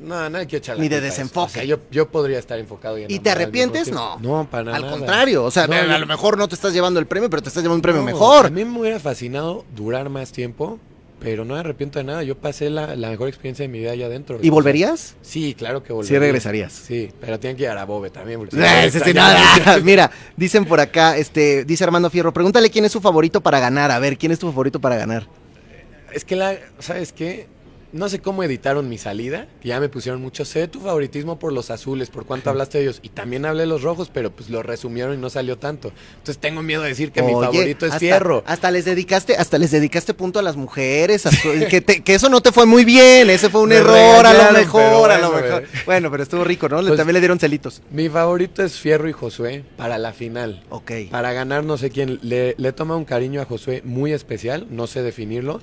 No, no hay que echarle Ni de desenfoque. yo, yo podría estar enfocado y ¿Y te al arrepientes? No. No, para Al nada. contrario, o sea, No, a lo mejor no te estás llevando el premio, pero te estás llevando un premio No, mejor. A mí me hubiera fascinado durar más tiempo, pero no me arrepiento de nada. Yo pasé la, la mejor experiencia de mi vida allá adentro. ¿Y volverías? Sí, claro que volvería. Sí regresarías. Sí, pero tienen que ir a Bobe también. porque- ese sí, nada. *laughs* Mira, dicen por acá, este, dice Armando Fierro, pregúntale quién es su favorito para ganar. A ver, ¿quién es tu favorito para ganar? Es que la, ¿sabes qué? No sé cómo editaron mi salida, que ya me pusieron mucho. Sé tu favoritismo por los azules, por cuánto hablaste de ellos. Y también hablé de los rojos, pero pues lo resumieron y no salió tanto. Entonces tengo miedo de decir que mi favorito es hasta- fierro. Hasta les dedicaste, hasta les dedicaste punto a las mujeres, a su- que, te- que eso no te fue muy bien, ese fue un *laughs* Me error, a lo mejor, a lo pero mejor. bueno, pero estuvo rico, ¿no? Pues- También le dieron celitos. Mi favorito es Fierro y Josué para la final. Ok. Para ganar no sé quién. Le, le he tomado un cariño a Josué muy especial, no sé definirlo.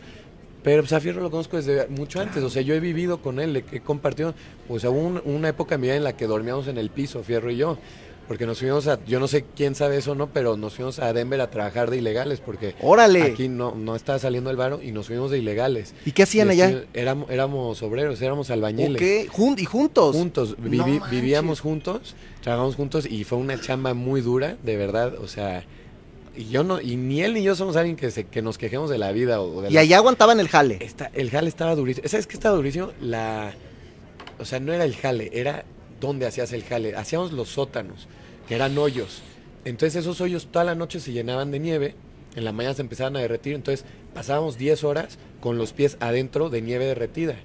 Pero pues, a Fierro lo conozco desde mucho antes. O sea, yo he vivido con él, he, compartido. O sea, hubo un- una época en mi vida en la que dormíamos en el piso, Fierro y yo. Porque nos fuimos a, yo no sé quién sabe eso o no, pero nos fuimos a Denver a trabajar de ilegales. Porque Órale. aquí no, no estaba saliendo el varo y nos fuimos de ilegales. ¿Y qué hacían Y allá? Éramos, éramos obreros, éramos albañiles jun- y juntos. juntos, vivi- vivíamos juntos, trabajamos juntos y fue una chamba muy dura, de verdad, o sea, y yo no, y ni él ni yo somos alguien que se, que nos quejemos de la vida o de Y la- allá aguantaban el jale. El jale estaba durísimo. ¿Sabes qué estaba durísimo? La, o sea, no era el jale, era dónde hacías el jale. Hacíamos los sótanos, que eran hoyos. Entonces esos hoyos toda la noche se llenaban de nieve En la mañana se empezaban a derretir, entonces pasábamos 10 horas con los pies adentro de nieve derretida.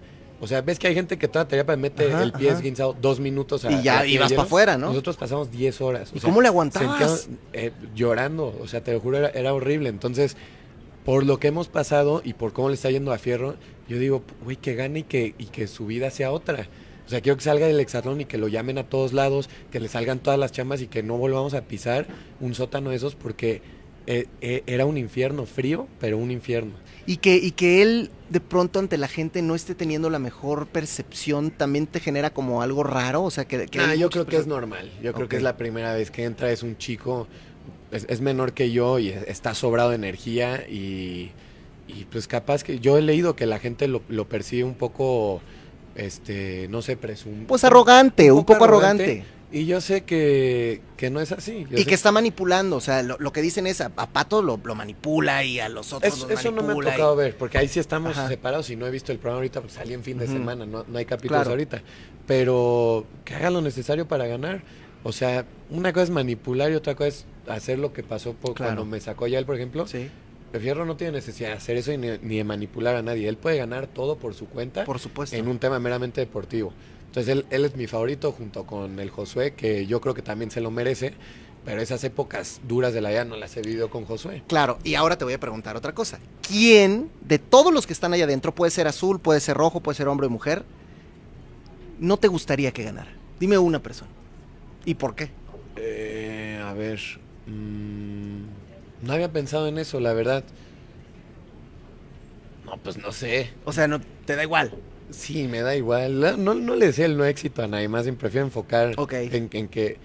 O sea, ves que hay gente que toda terapia mete Ajá, el pie ajá. esguinzado dos minutos a Y ya ibas hielo. pa' afuera, ¿no? Nosotros pasamos 10 horas. ¿Y cómo le aguantabas? sentíamos, eh, llorando, o sea, te lo juro, era, era horrible. Entonces, por lo que hemos pasado y por cómo le está yendo a Fierro, yo digo, güey, que gane y que, y que su vida sea otra. O sea, quiero que salga del hexatlón y que lo llamen a todos lados, que le salgan todas las chamas y que no volvamos a pisar un sótano de esos porque eh, eh, era un infierno frío, pero un infierno. Y que, y que él de pronto ante la gente no esté teniendo la mejor percepción, también te genera como algo raro, o sea, que... que Ah, hay yo creo que es normal. Yo creo que es la primera vez que entra, es un chico, es, es menor que yo y está sobrado de energía y, y pues capaz que yo he leído que la gente lo, lo percibe un poco, este, no sé, presumido. Pues arrogante, un poco arrogante. Y yo sé que, que no es así. Yo Y que está manipulando, o sea, lo, lo que dicen es a, a Pato lo, lo manipula y a los otros Es- los eso no me ha y- tocado ver, porque ahí sí estamos Ajá. separados y no he visto el programa ahorita, porque salí en fin de semana, no, no hay capítulos Claro. ahorita. Pero que haga lo necesario para ganar. O sea, una cosa es manipular y otra cosa es hacer lo que pasó por- Claro. cuando me sacó ya él, por ejemplo. Sí, El Fierro no tiene necesidad de hacer eso y ni, ni de manipular a nadie. Él puede ganar todo por su cuenta por supuesto. en un tema meramente deportivo. Entonces él, él es mi favorito junto con el Josué, que yo creo que también se lo merece. Pero esas épocas duras de la vida no las he vivido con Josué. Claro, y ahora te voy a preguntar otra cosa. ¿Quién de todos los que están allá adentro, puede ser azul, puede ser rojo, puede ser hombre o mujer, no te gustaría que ganara? Dime una persona. ¿Y por qué? Eh, a ver. mm, no había pensado en eso, la verdad. No, pues no sé. O sea, no te da igual. Sí, me da igual. No, no le decía el no éxito a nadie más. bien Prefiero enfocar Ok. en, en que.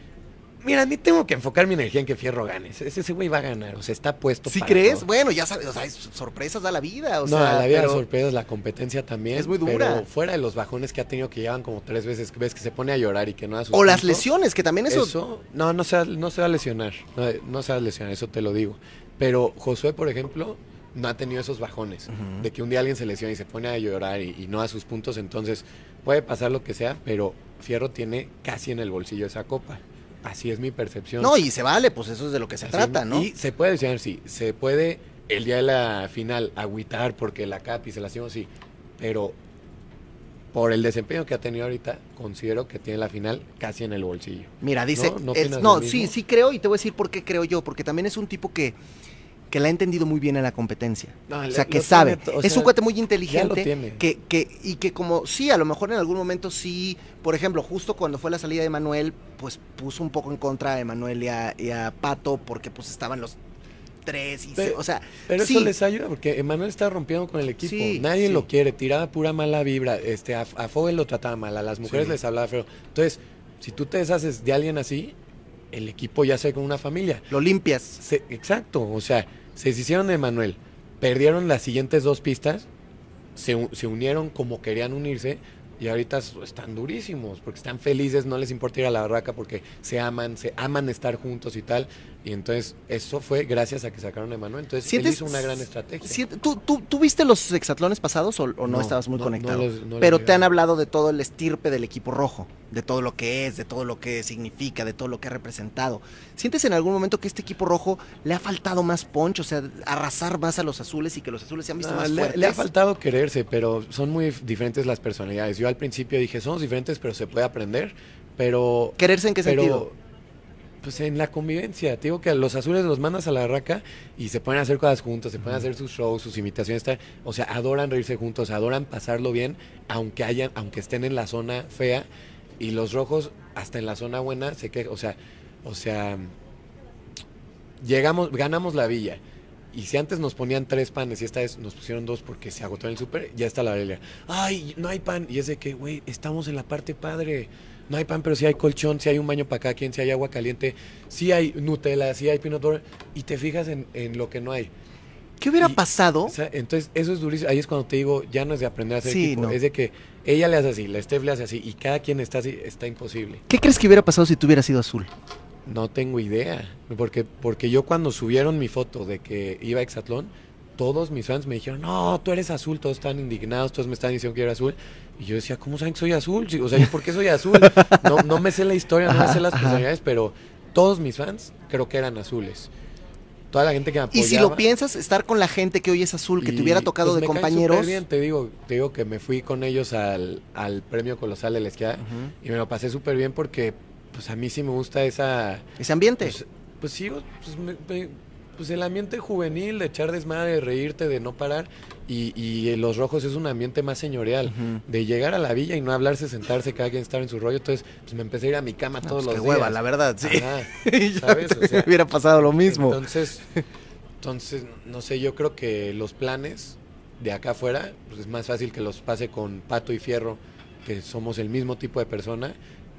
Mira, ni tengo que enfocar mi energía en que Fierro gane. Ese ese güey va a ganar. O sea, está puesto. ¿Sí para crees? todo. Bueno, ya sabes, o sea, es- sorpresas da la vida. O no, sea, la vida de pero- sorpresas, la competencia también. Es muy dura. Pero fuera de los bajones que ha tenido que llevan como tres veces, que ves que se pone a llorar y que no da sus O las lesiones, que también eso... Eso, no, no se, va, no se va a lesionar. No, no se va a lesionar, eso te lo digo. Pero Josué, por ejemplo, no ha tenido esos bajones. De que un día alguien se lesiona y se pone a llorar y, y no da sus puntos. Entonces, puede pasar lo que sea, pero Fierro tiene casi en el bolsillo esa copa. Así es mi percepción. No, y se vale, pues eso es de lo que se Así trata, es. ¿no? Y se puede lesionar, sí. Se puede el día de la final agüitar porque la capi se lastimó, sí. Pero por el desempeño que ha tenido ahorita, considero que tiene la final casi en el bolsillo. Mira, dice, ¿No? ¿No no, sí, sí creo y te voy a decir por qué creo yo, porque también es un tipo que, que la ha entendido muy bien en la competencia. No, O sea, que sabe. tiene to- o es sea, un cuate muy ya lo inteligente. tiene. Que, que, y que como, sí, a lo mejor en algún momento sí, por ejemplo, justo cuando fue la salida de Manuel, pues puso un poco en contra de Manuel y a, y a Pato, porque pues estaban los tres, y se- Pero- o sea, Pero sí, eso les ayuda porque Emanuel está rompiendo con el equipo. Sí, Nadie sí. lo quiere, tiraba pura mala vibra. Este, a, a Fogel lo trataba mal, a las mujeres les hablaba feo. Entonces, si tú te deshaces de alguien así, el equipo ya se ve como una familia. lo limpias. Se- exacto, o sea, se deshicieron de Manuel, perdieron las siguientes dos pistas, se, se unieron como querían unirse y ahorita están durísimos porque están felices, no les importa ir a la barraca porque se aman, se aman estar juntos y tal. Y entonces eso fue gracias a que sacaron a Manuel. Entonces él ¿Sientes- hizo una gran estrategia. ¿Tú, tú, tú viste los hexatlones pasados o, o no, No, estabas muy no, no conectado? no los Pero te han hablado de todo el estirpe del equipo rojo, de todo lo que es, de todo lo que significa, de todo lo que ha representado. ¿Sientes en algún momento que este equipo rojo le ha faltado más punch, o sea, arrasar más a los azules y que los azules se han visto No, más le, fuertes? le ha faltado quererse, pero son muy dif- diferentes las personalidades. Yo al principio dije, somos diferentes, pero se puede aprender. Pero ¿Quererse en qué pero, sentido? Pues en la convivencia. Te digo que a los azules los mandas a la raca y se pueden hacer cosas juntos, se pueden hacer sus shows, sus imitaciones. tal. O sea, adoran reírse juntos, adoran pasarlo bien, aunque hayan, aunque estén en la zona fea. Y los rojos, hasta en la zona buena, se que, o sea, o sea, llegamos, ganamos la villa. Y si antes nos ponían tres panes y esta vez nos pusieron dos porque se agotó en el súper, ya está la Biblia. Ay, no hay pan. Y es de que, güey, estamos en la parte padre. No hay pan, pero sí hay colchón, sí hay un baño para cada quien, sí hay agua caliente, sí hay Nutella, sí hay peanut butter. Y te fijas en, en lo que no hay. ¿Qué hubiera y- pasado? O sea, entonces, eso es durísimo. Ahí es cuando te digo, ya no es de aprender a hacer Sí, equipo. no. Es de que ella le hace así, la Steph le hace así, y cada quien está así, está imposible. ¿Qué crees que hubiera pasado si tú hubieras sido azul? No tengo idea. Porque, porque yo cuando subieron mi foto de que iba a Exatlón, todos mis fans me dijeron, no, tú eres azul, todos están indignados, todos me están diciendo que era azul. Y yo decía, ¿cómo saben que soy azul? O sea, ¿yo por qué soy azul? No, no me sé la historia, no me sé las personalidades, pero todos mis fans creo que eran azules. toda la gente que me apoyaba. Y si lo piensas, estar con la gente que hoy es azul, que te hubiera Y, tocado pues, de me compañeros. te digo, te digo que me fui con ellos al, al premio colosal de la esquiada Ujú. y me lo pasé súper bien porque pues a mí sí me gusta esa Ese ambiente. pues, pues sí, pues, me- me- pues el ambiente juvenil de echar desmadre, de reírte, de no parar y, y los rojos es un ambiente más señorial. De llegar a la villa y no hablarse, sentarse, cada quien estar en su rollo. Entonces, pues me empecé a ir a mi cama No, todos pues, los qué hueva, días. la verdad, sí. Ajá. *laughs* ¿sabes? O te sea, hubiera pasado lo mismo. Entonces, entonces, no sé, yo creo que los planes de acá afuera, pues es más fácil que los pase con Pato y Fierro, que somos el mismo tipo de persona,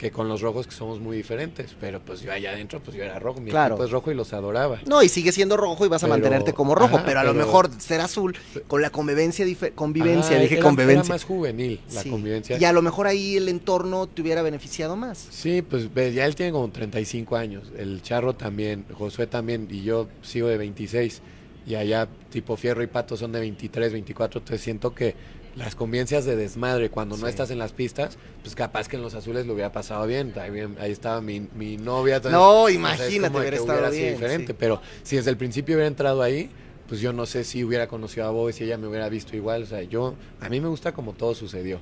que con los rojos, que somos muy diferentes. Pero pues yo allá adentro, pues yo era rojo, mi Claro. equipo es rojo y los adoraba. No, y sigue siendo rojo y vas a Pero- mantenerte como rojo, ajá, pero a lo mejor ser azul con la convivencia, convivencia, Ajá, dije era- convivencia. Era más juvenil la Sí. convivencia. Y a lo mejor ahí el entorno te hubiera beneficiado más. Sí, pues ya él tiene como 35 años, el Charro también, Josué también, y yo sigo de 26, y allá tipo Fierro y Pato son de 23, 24, entonces siento que las convivencias de desmadre cuando no estás en las pistas, pues capaz que en los azules lo hubiera pasado bien, ahí, bien- ahí estaba mi, mi novia. entonces, No, imagínate, de hubiera estado sido bien, diferente, sí. pero si desde el principio hubiera entrado ahí, pues yo no sé si hubiera conocido a Bob, si ella me hubiera visto igual, o sea, yo, a mí me gusta como todo sucedió.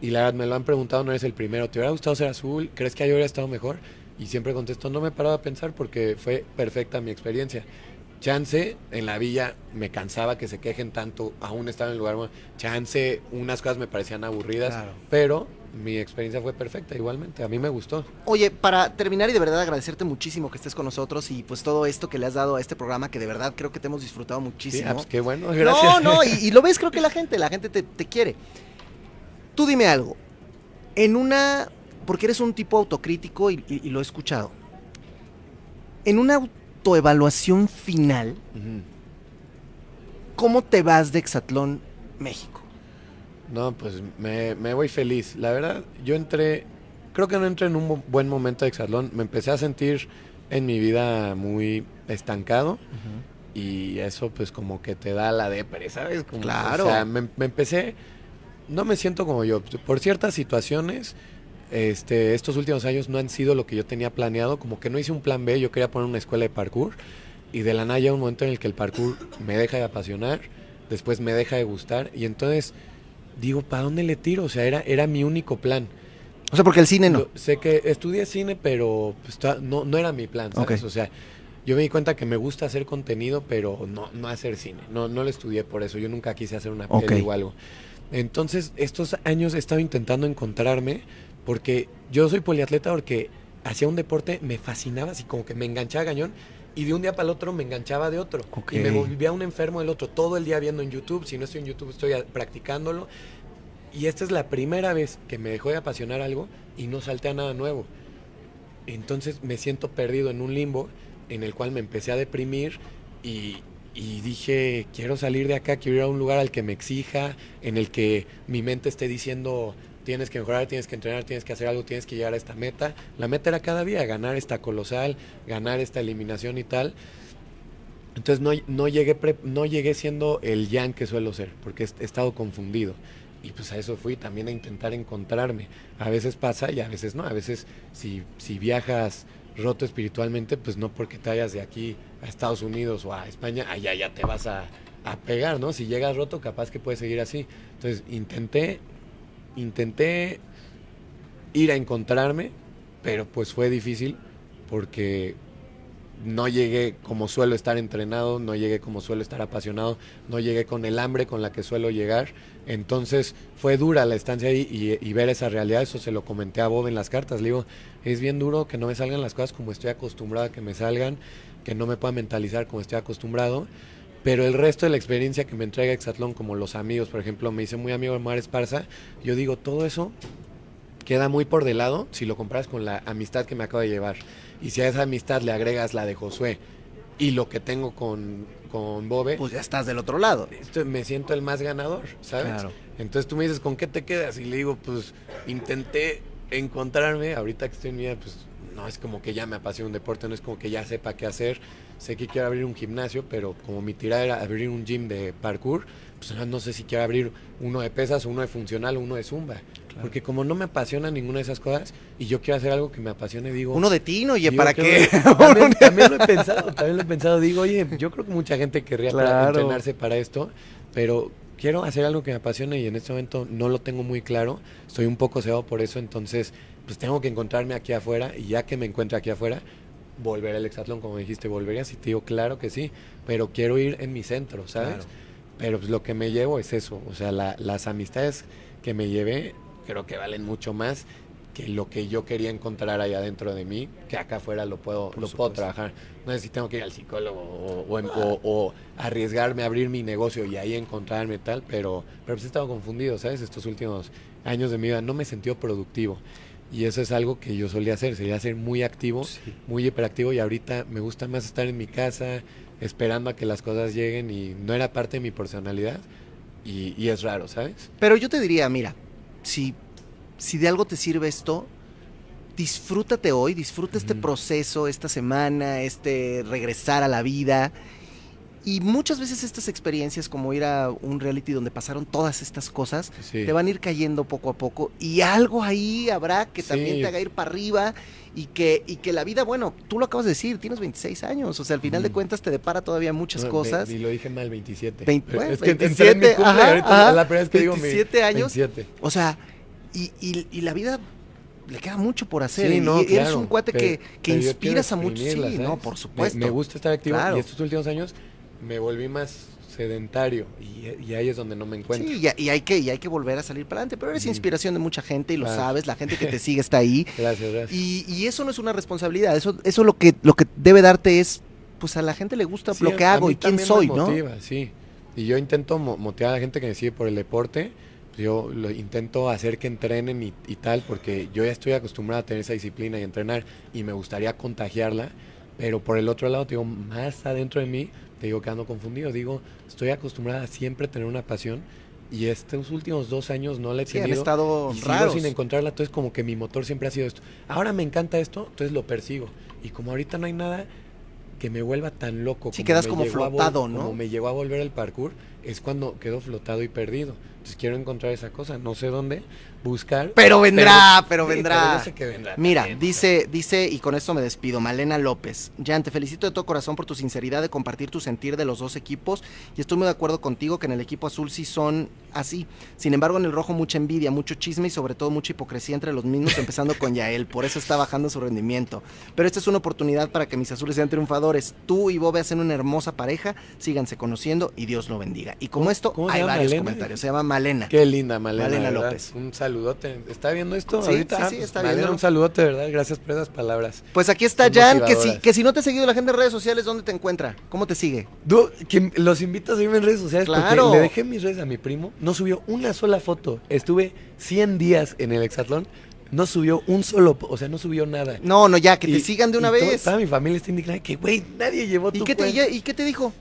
Y la verdad me lo han preguntado, no eres el primero, ¿te hubiera gustado ser azul? ¿Crees que ahí hubiera estado mejor? Y siempre contesto, no me he parado a pensar porque fue perfecta mi experiencia. Chance, en la villa me cansaba que se quejen tanto, aún estaba en el lugar, bueno, chance, unas cosas me parecían aburridas, Claro. pero mi experiencia fue perfecta igualmente, a mí me gustó. Oye, para terminar y de verdad agradecerte muchísimo que estés con nosotros y pues todo esto que le has dado a este programa que de verdad creo que te hemos disfrutado muchísimo. ah, pues qué bueno, *laughs* gracias. No, no, y, y lo ves creo que la gente, la gente te, te quiere. Tú dime algo. En una, porque eres un tipo autocrítico y, y- y lo he escuchado. En una autoevaluación final. ¿cómo te vas de Exatlón México? No, pues me, me voy feliz. La verdad, yo entré, creo que no entré en un bu- buen momento de Exatlón. Me empecé a sentir en mi vida muy estancado y eso pues como que te da la depre, ¿sabes? Como, Claro. O sea, me, me empecé, no me siento como yo. Por ciertas situaciones, este, estos últimos años no han sido lo que yo tenía planeado. Como que no hice un plan B, yo quería poner una escuela de parkour y de la nada llega un momento en el que el parkour me deja de apasionar, después me deja de gustar y entonces digo, ¿para dónde le tiro? O sea, era, era mi único plan. O sea, porque el cine no. Yo sé que estudié cine, pero pues, no, no era mi plan, ¿sabes? O sea, yo me di cuenta que me gusta hacer contenido, pero no, no hacer cine. No, no lo estudié por eso. Yo nunca quise hacer una peli o algo. Entonces, estos años he estado intentando encontrarme porque yo soy poliatleta porque hacía un deporte, me fascinaba, así como que me enganchaba cañón. Y de un día para el otro me enganchaba de otro. Y me volvía un enfermo del otro. Todo el día viendo en YouTube. Si no estoy en YouTube, estoy practicándolo. Y esta es la primera vez que me dejó de apasionar algo y no salté a nada nuevo. Entonces me siento perdido en un limbo en el cual me empecé a deprimir y, y dije, quiero salir de acá, quiero ir a un lugar al que me exija, en el que mi mente esté diciendo, tienes que mejorar, tienes que entrenar, tienes que hacer algo, tienes que llegar a esta meta. La meta era cada día, ganar esta colosal, ganar esta eliminación y tal. Entonces no, no, llegué pre- no llegué siendo el Jan que suelo ser, porque he estado confundido. Y pues a eso fui también a intentar encontrarme. A veces pasa y a veces no. A veces si, si viajas roto espiritualmente, pues no porque te vayas de aquí a Estados Unidos o a España, allá ya te vas a, a pegar, ¿no? Si llegas roto, capaz que puedes seguir así. Entonces intenté, intenté ir a encontrarme, pero pues fue difícil porque no llegué como suelo estar entrenado, no llegué como suelo estar apasionado, no llegué con el hambre con la que suelo llegar. Entonces fue dura la estancia ahí y, ver esa realidad, eso se lo comenté a Bob en las cartas. Le digo, es bien duro que no me salgan las cosas como estoy acostumbrado a que me salgan, que no me pueda mentalizar como estoy acostumbrado. Pero el resto de la experiencia que me entrega Exatlón, como los amigos, por ejemplo, me hice muy amigo de Mar Esparza, yo digo, todo eso queda muy por de lado si lo comparas con la amistad que me acaba de llevar. Y si a esa amistad le agregas la de Josué y lo que tengo con, con Bobe, Pues ya estás del otro lado. esto- me siento el más ganador, ¿sabes? Claro. Entonces tú me dices, ¿con qué te quedas? Y le digo, pues intenté encontrarme, ahorita que estoy en mi vida, pues no es como que ya me apasiona un deporte, no es como que ya sepa qué hacer, sé que quiero abrir un gimnasio, pero como mi tirada era abrir un gym de parkour, pues no sé si quiero abrir uno de pesas, uno de funcional o uno de zumba. Porque como no me apasiona ninguna de esas cosas y yo quiero hacer algo que me apasione, digo... Uno de tino, oye, digo, ¿para qué? *laughs* También, también lo he pensado, también lo he pensado. Digo, oye, yo creo que mucha gente querría Claro. entrenarse para esto, pero quiero hacer algo que me apasione y en este momento no lo tengo muy claro. Estoy un poco cegado por eso, entonces pues tengo que encontrarme aquí afuera y ya que me encuentre aquí afuera, volver al hexatlón, como dijiste, volverías y te digo, claro que sí, pero quiero ir en mi centro, ¿sabes? Claro. Pero pues lo que me llevo es eso, o sea, la- las amistades que me llevé creo que valen mucho más que lo que yo quería encontrar allá dentro de mí, que acá afuera lo puedo, Por lo puedo trabajar. No sé si tengo que ir al psicólogo o, o em- o- o arriesgarme a abrir mi negocio y ahí encontrarme tal, pero, pero pues he estado confundido, ¿sabes? Estos últimos años de mi vida no me he sentido productivo. Y eso es algo que yo solía hacer, solía ser muy activo, muy hiperactivo y ahorita me gusta más estar en mi casa esperando a que las cosas lleguen y no era parte de mi personalidad y, y es raro, ¿sabes? Pero yo te diría, mira, si, si de algo te sirve esto, disfrútate hoy, disfruta este proceso, esta semana, este regresar a la vida. Y muchas veces estas experiencias, como ir a un reality donde pasaron todas estas cosas, Sí. te van a ir cayendo poco a poco. Y algo ahí habrá que también te haga ir para arriba. Y que, y que la vida, bueno, tú lo acabas de decir, tienes 26 años. O sea, al final de Ujú. cuentas te depara todavía muchas No, cosas. Y lo dije mal, 27. Vein- Pero bueno, es que entré en mi 27, cumple, ajá, ahorita ajá, la primera vez que digo mi- 27 años. 27. O sea, y, y- y la vida le queda mucho por hacer. Sí, y no, eres claro, un cuate pero- que, que inspiras a muchos. Sí, no, ¿sabes? por Me- supuesto. Me, gusta estar activo Claro. y estos últimos años me volví más sedentario y, y ahí es donde no me encuentro. Sí, y, y hay que, y hay que volver a salir para adelante. Pero eres inspiración de mucha gente y lo Claro. sabes. La gente que te *laughs* sigue está ahí. Gracias, gracias. Y, y eso no es una responsabilidad. Eso, eso lo que, lo que debe darte es, pues a la gente le gusta Sí, lo que hago y quién soy, me ¿no? motiva, sí. Y yo intento mo- motivar a la gente que me sigue por el deporte. pues Yo lo intento hacer que entrenen y, y tal, porque yo ya estoy acostumbrado a tener esa disciplina y entrenar y me gustaría contagiarla. Pero por el otro lado, digo, más adentro de mí, te digo que ando confundido. Digo, estoy acostumbrada a siempre tener una pasión y estos últimos dos años no la he Sí, han tenido. estado y raros. sin encontrarla, entonces como que mi motor siempre ha sido esto. Ahora me encanta esto, entonces lo persigo. Y como ahorita no hay nada que me vuelva tan loco. Sí, quedas como a flotado, ¿no? Como me llegó a volver el parkour, es cuando quedo flotado y perdido. Entonces quiero encontrar esa cosa, no sé dónde, buscar. Pero vendrá, pero, sí, vendrá. yo sé que vendrá Mira, también, dice, dice, y con esto me despido, Malena López. Jan, te felicito de todo corazón por tu sinceridad de compartir tu sentir de los dos equipos. Y estoy muy de acuerdo contigo que en el equipo azul sí son así. Sin embargo, en el rojo mucha envidia, mucho chisme y sobre todo mucha hipocresía entre los mismos, empezando con Yael. Por eso está bajando su rendimiento. Pero esta es una oportunidad para que mis azules sean triunfadores. Tú y Bobe hacen una hermosa pareja. Síganse conociendo y Dios lo bendiga. Y como ¿Cómo- esto, hay varios Malena? comentarios. Se llama Malena. Qué linda, Malena. Malena ¿verdad? López. Un saludote. ¿Está viendo esto Sí, ahorita? sí, sí, está Malena, viendo. un saludote, ¿verdad? Gracias por esas palabras. Pues aquí está Son Jan, que si, que si no te ha seguido la gente en redes sociales, ¿dónde te encuentra? ¿Cómo te sigue? Du- que los invito a seguirme en redes sociales Claro. porque le dejé mis redes a mi primo, no subió una sola foto. Estuve 100 días en el hexatlón, no subió un solo, o sea, no subió nada. No, no, ya, que te sigan de una y vez. Toda mi familia está indignada que, güey, nadie llevó ¿Y tu qué, te, cuenta. y, y qué te dijo?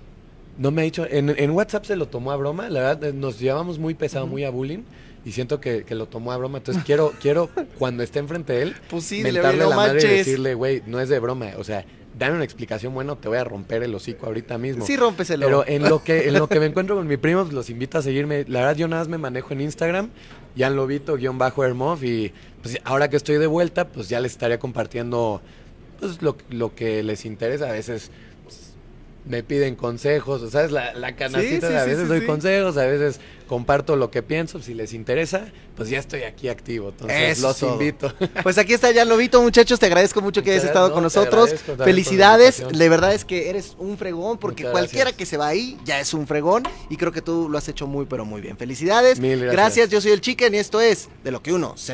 No me ha dicho, en, en WhatsApp se lo tomó a broma, la verdad eh, nos llevamos muy pesado, muy a bullying y siento que, que lo tomó a broma, entonces *laughs* quiero, quiero cuando esté enfrente de él, Pues sí, mentarle la madre y decirle, güey, no es de broma, o sea, dame una explicación, bueno, te voy a romper el hocico ahorita mismo. Sí, rómpeselo. Pero en lo que en lo que me *laughs* encuentro con mi primo, pues, los invito a seguirme. La verdad, yo nada más me manejo en Instagram, Jan Lobito, guion bajo Hermof, y pues ahora que estoy de vuelta, pues ya les estaría compartiendo pues lo, lo que les interesa. A veces me piden consejos, ¿sabes? La, la canastita, Sí, sí, a veces sí, doy consejos, a veces comparto lo que pienso. Si les interesa, pues ya estoy aquí activo. Entonces Eso los invito. *laughs* Pues aquí está Jan Lobito, muchachos. Te agradezco mucho que hayas estado gracias, con nosotros. la Felicidades. De verdad es que eres un fregón, porque Muchas cualquiera gracias. que se va ahí ya es un fregón. Y creo que tú lo has hecho muy, pero muy bien. Felicidades. Mil gracias. Yo soy el Chicken y esto es de lo que uno se.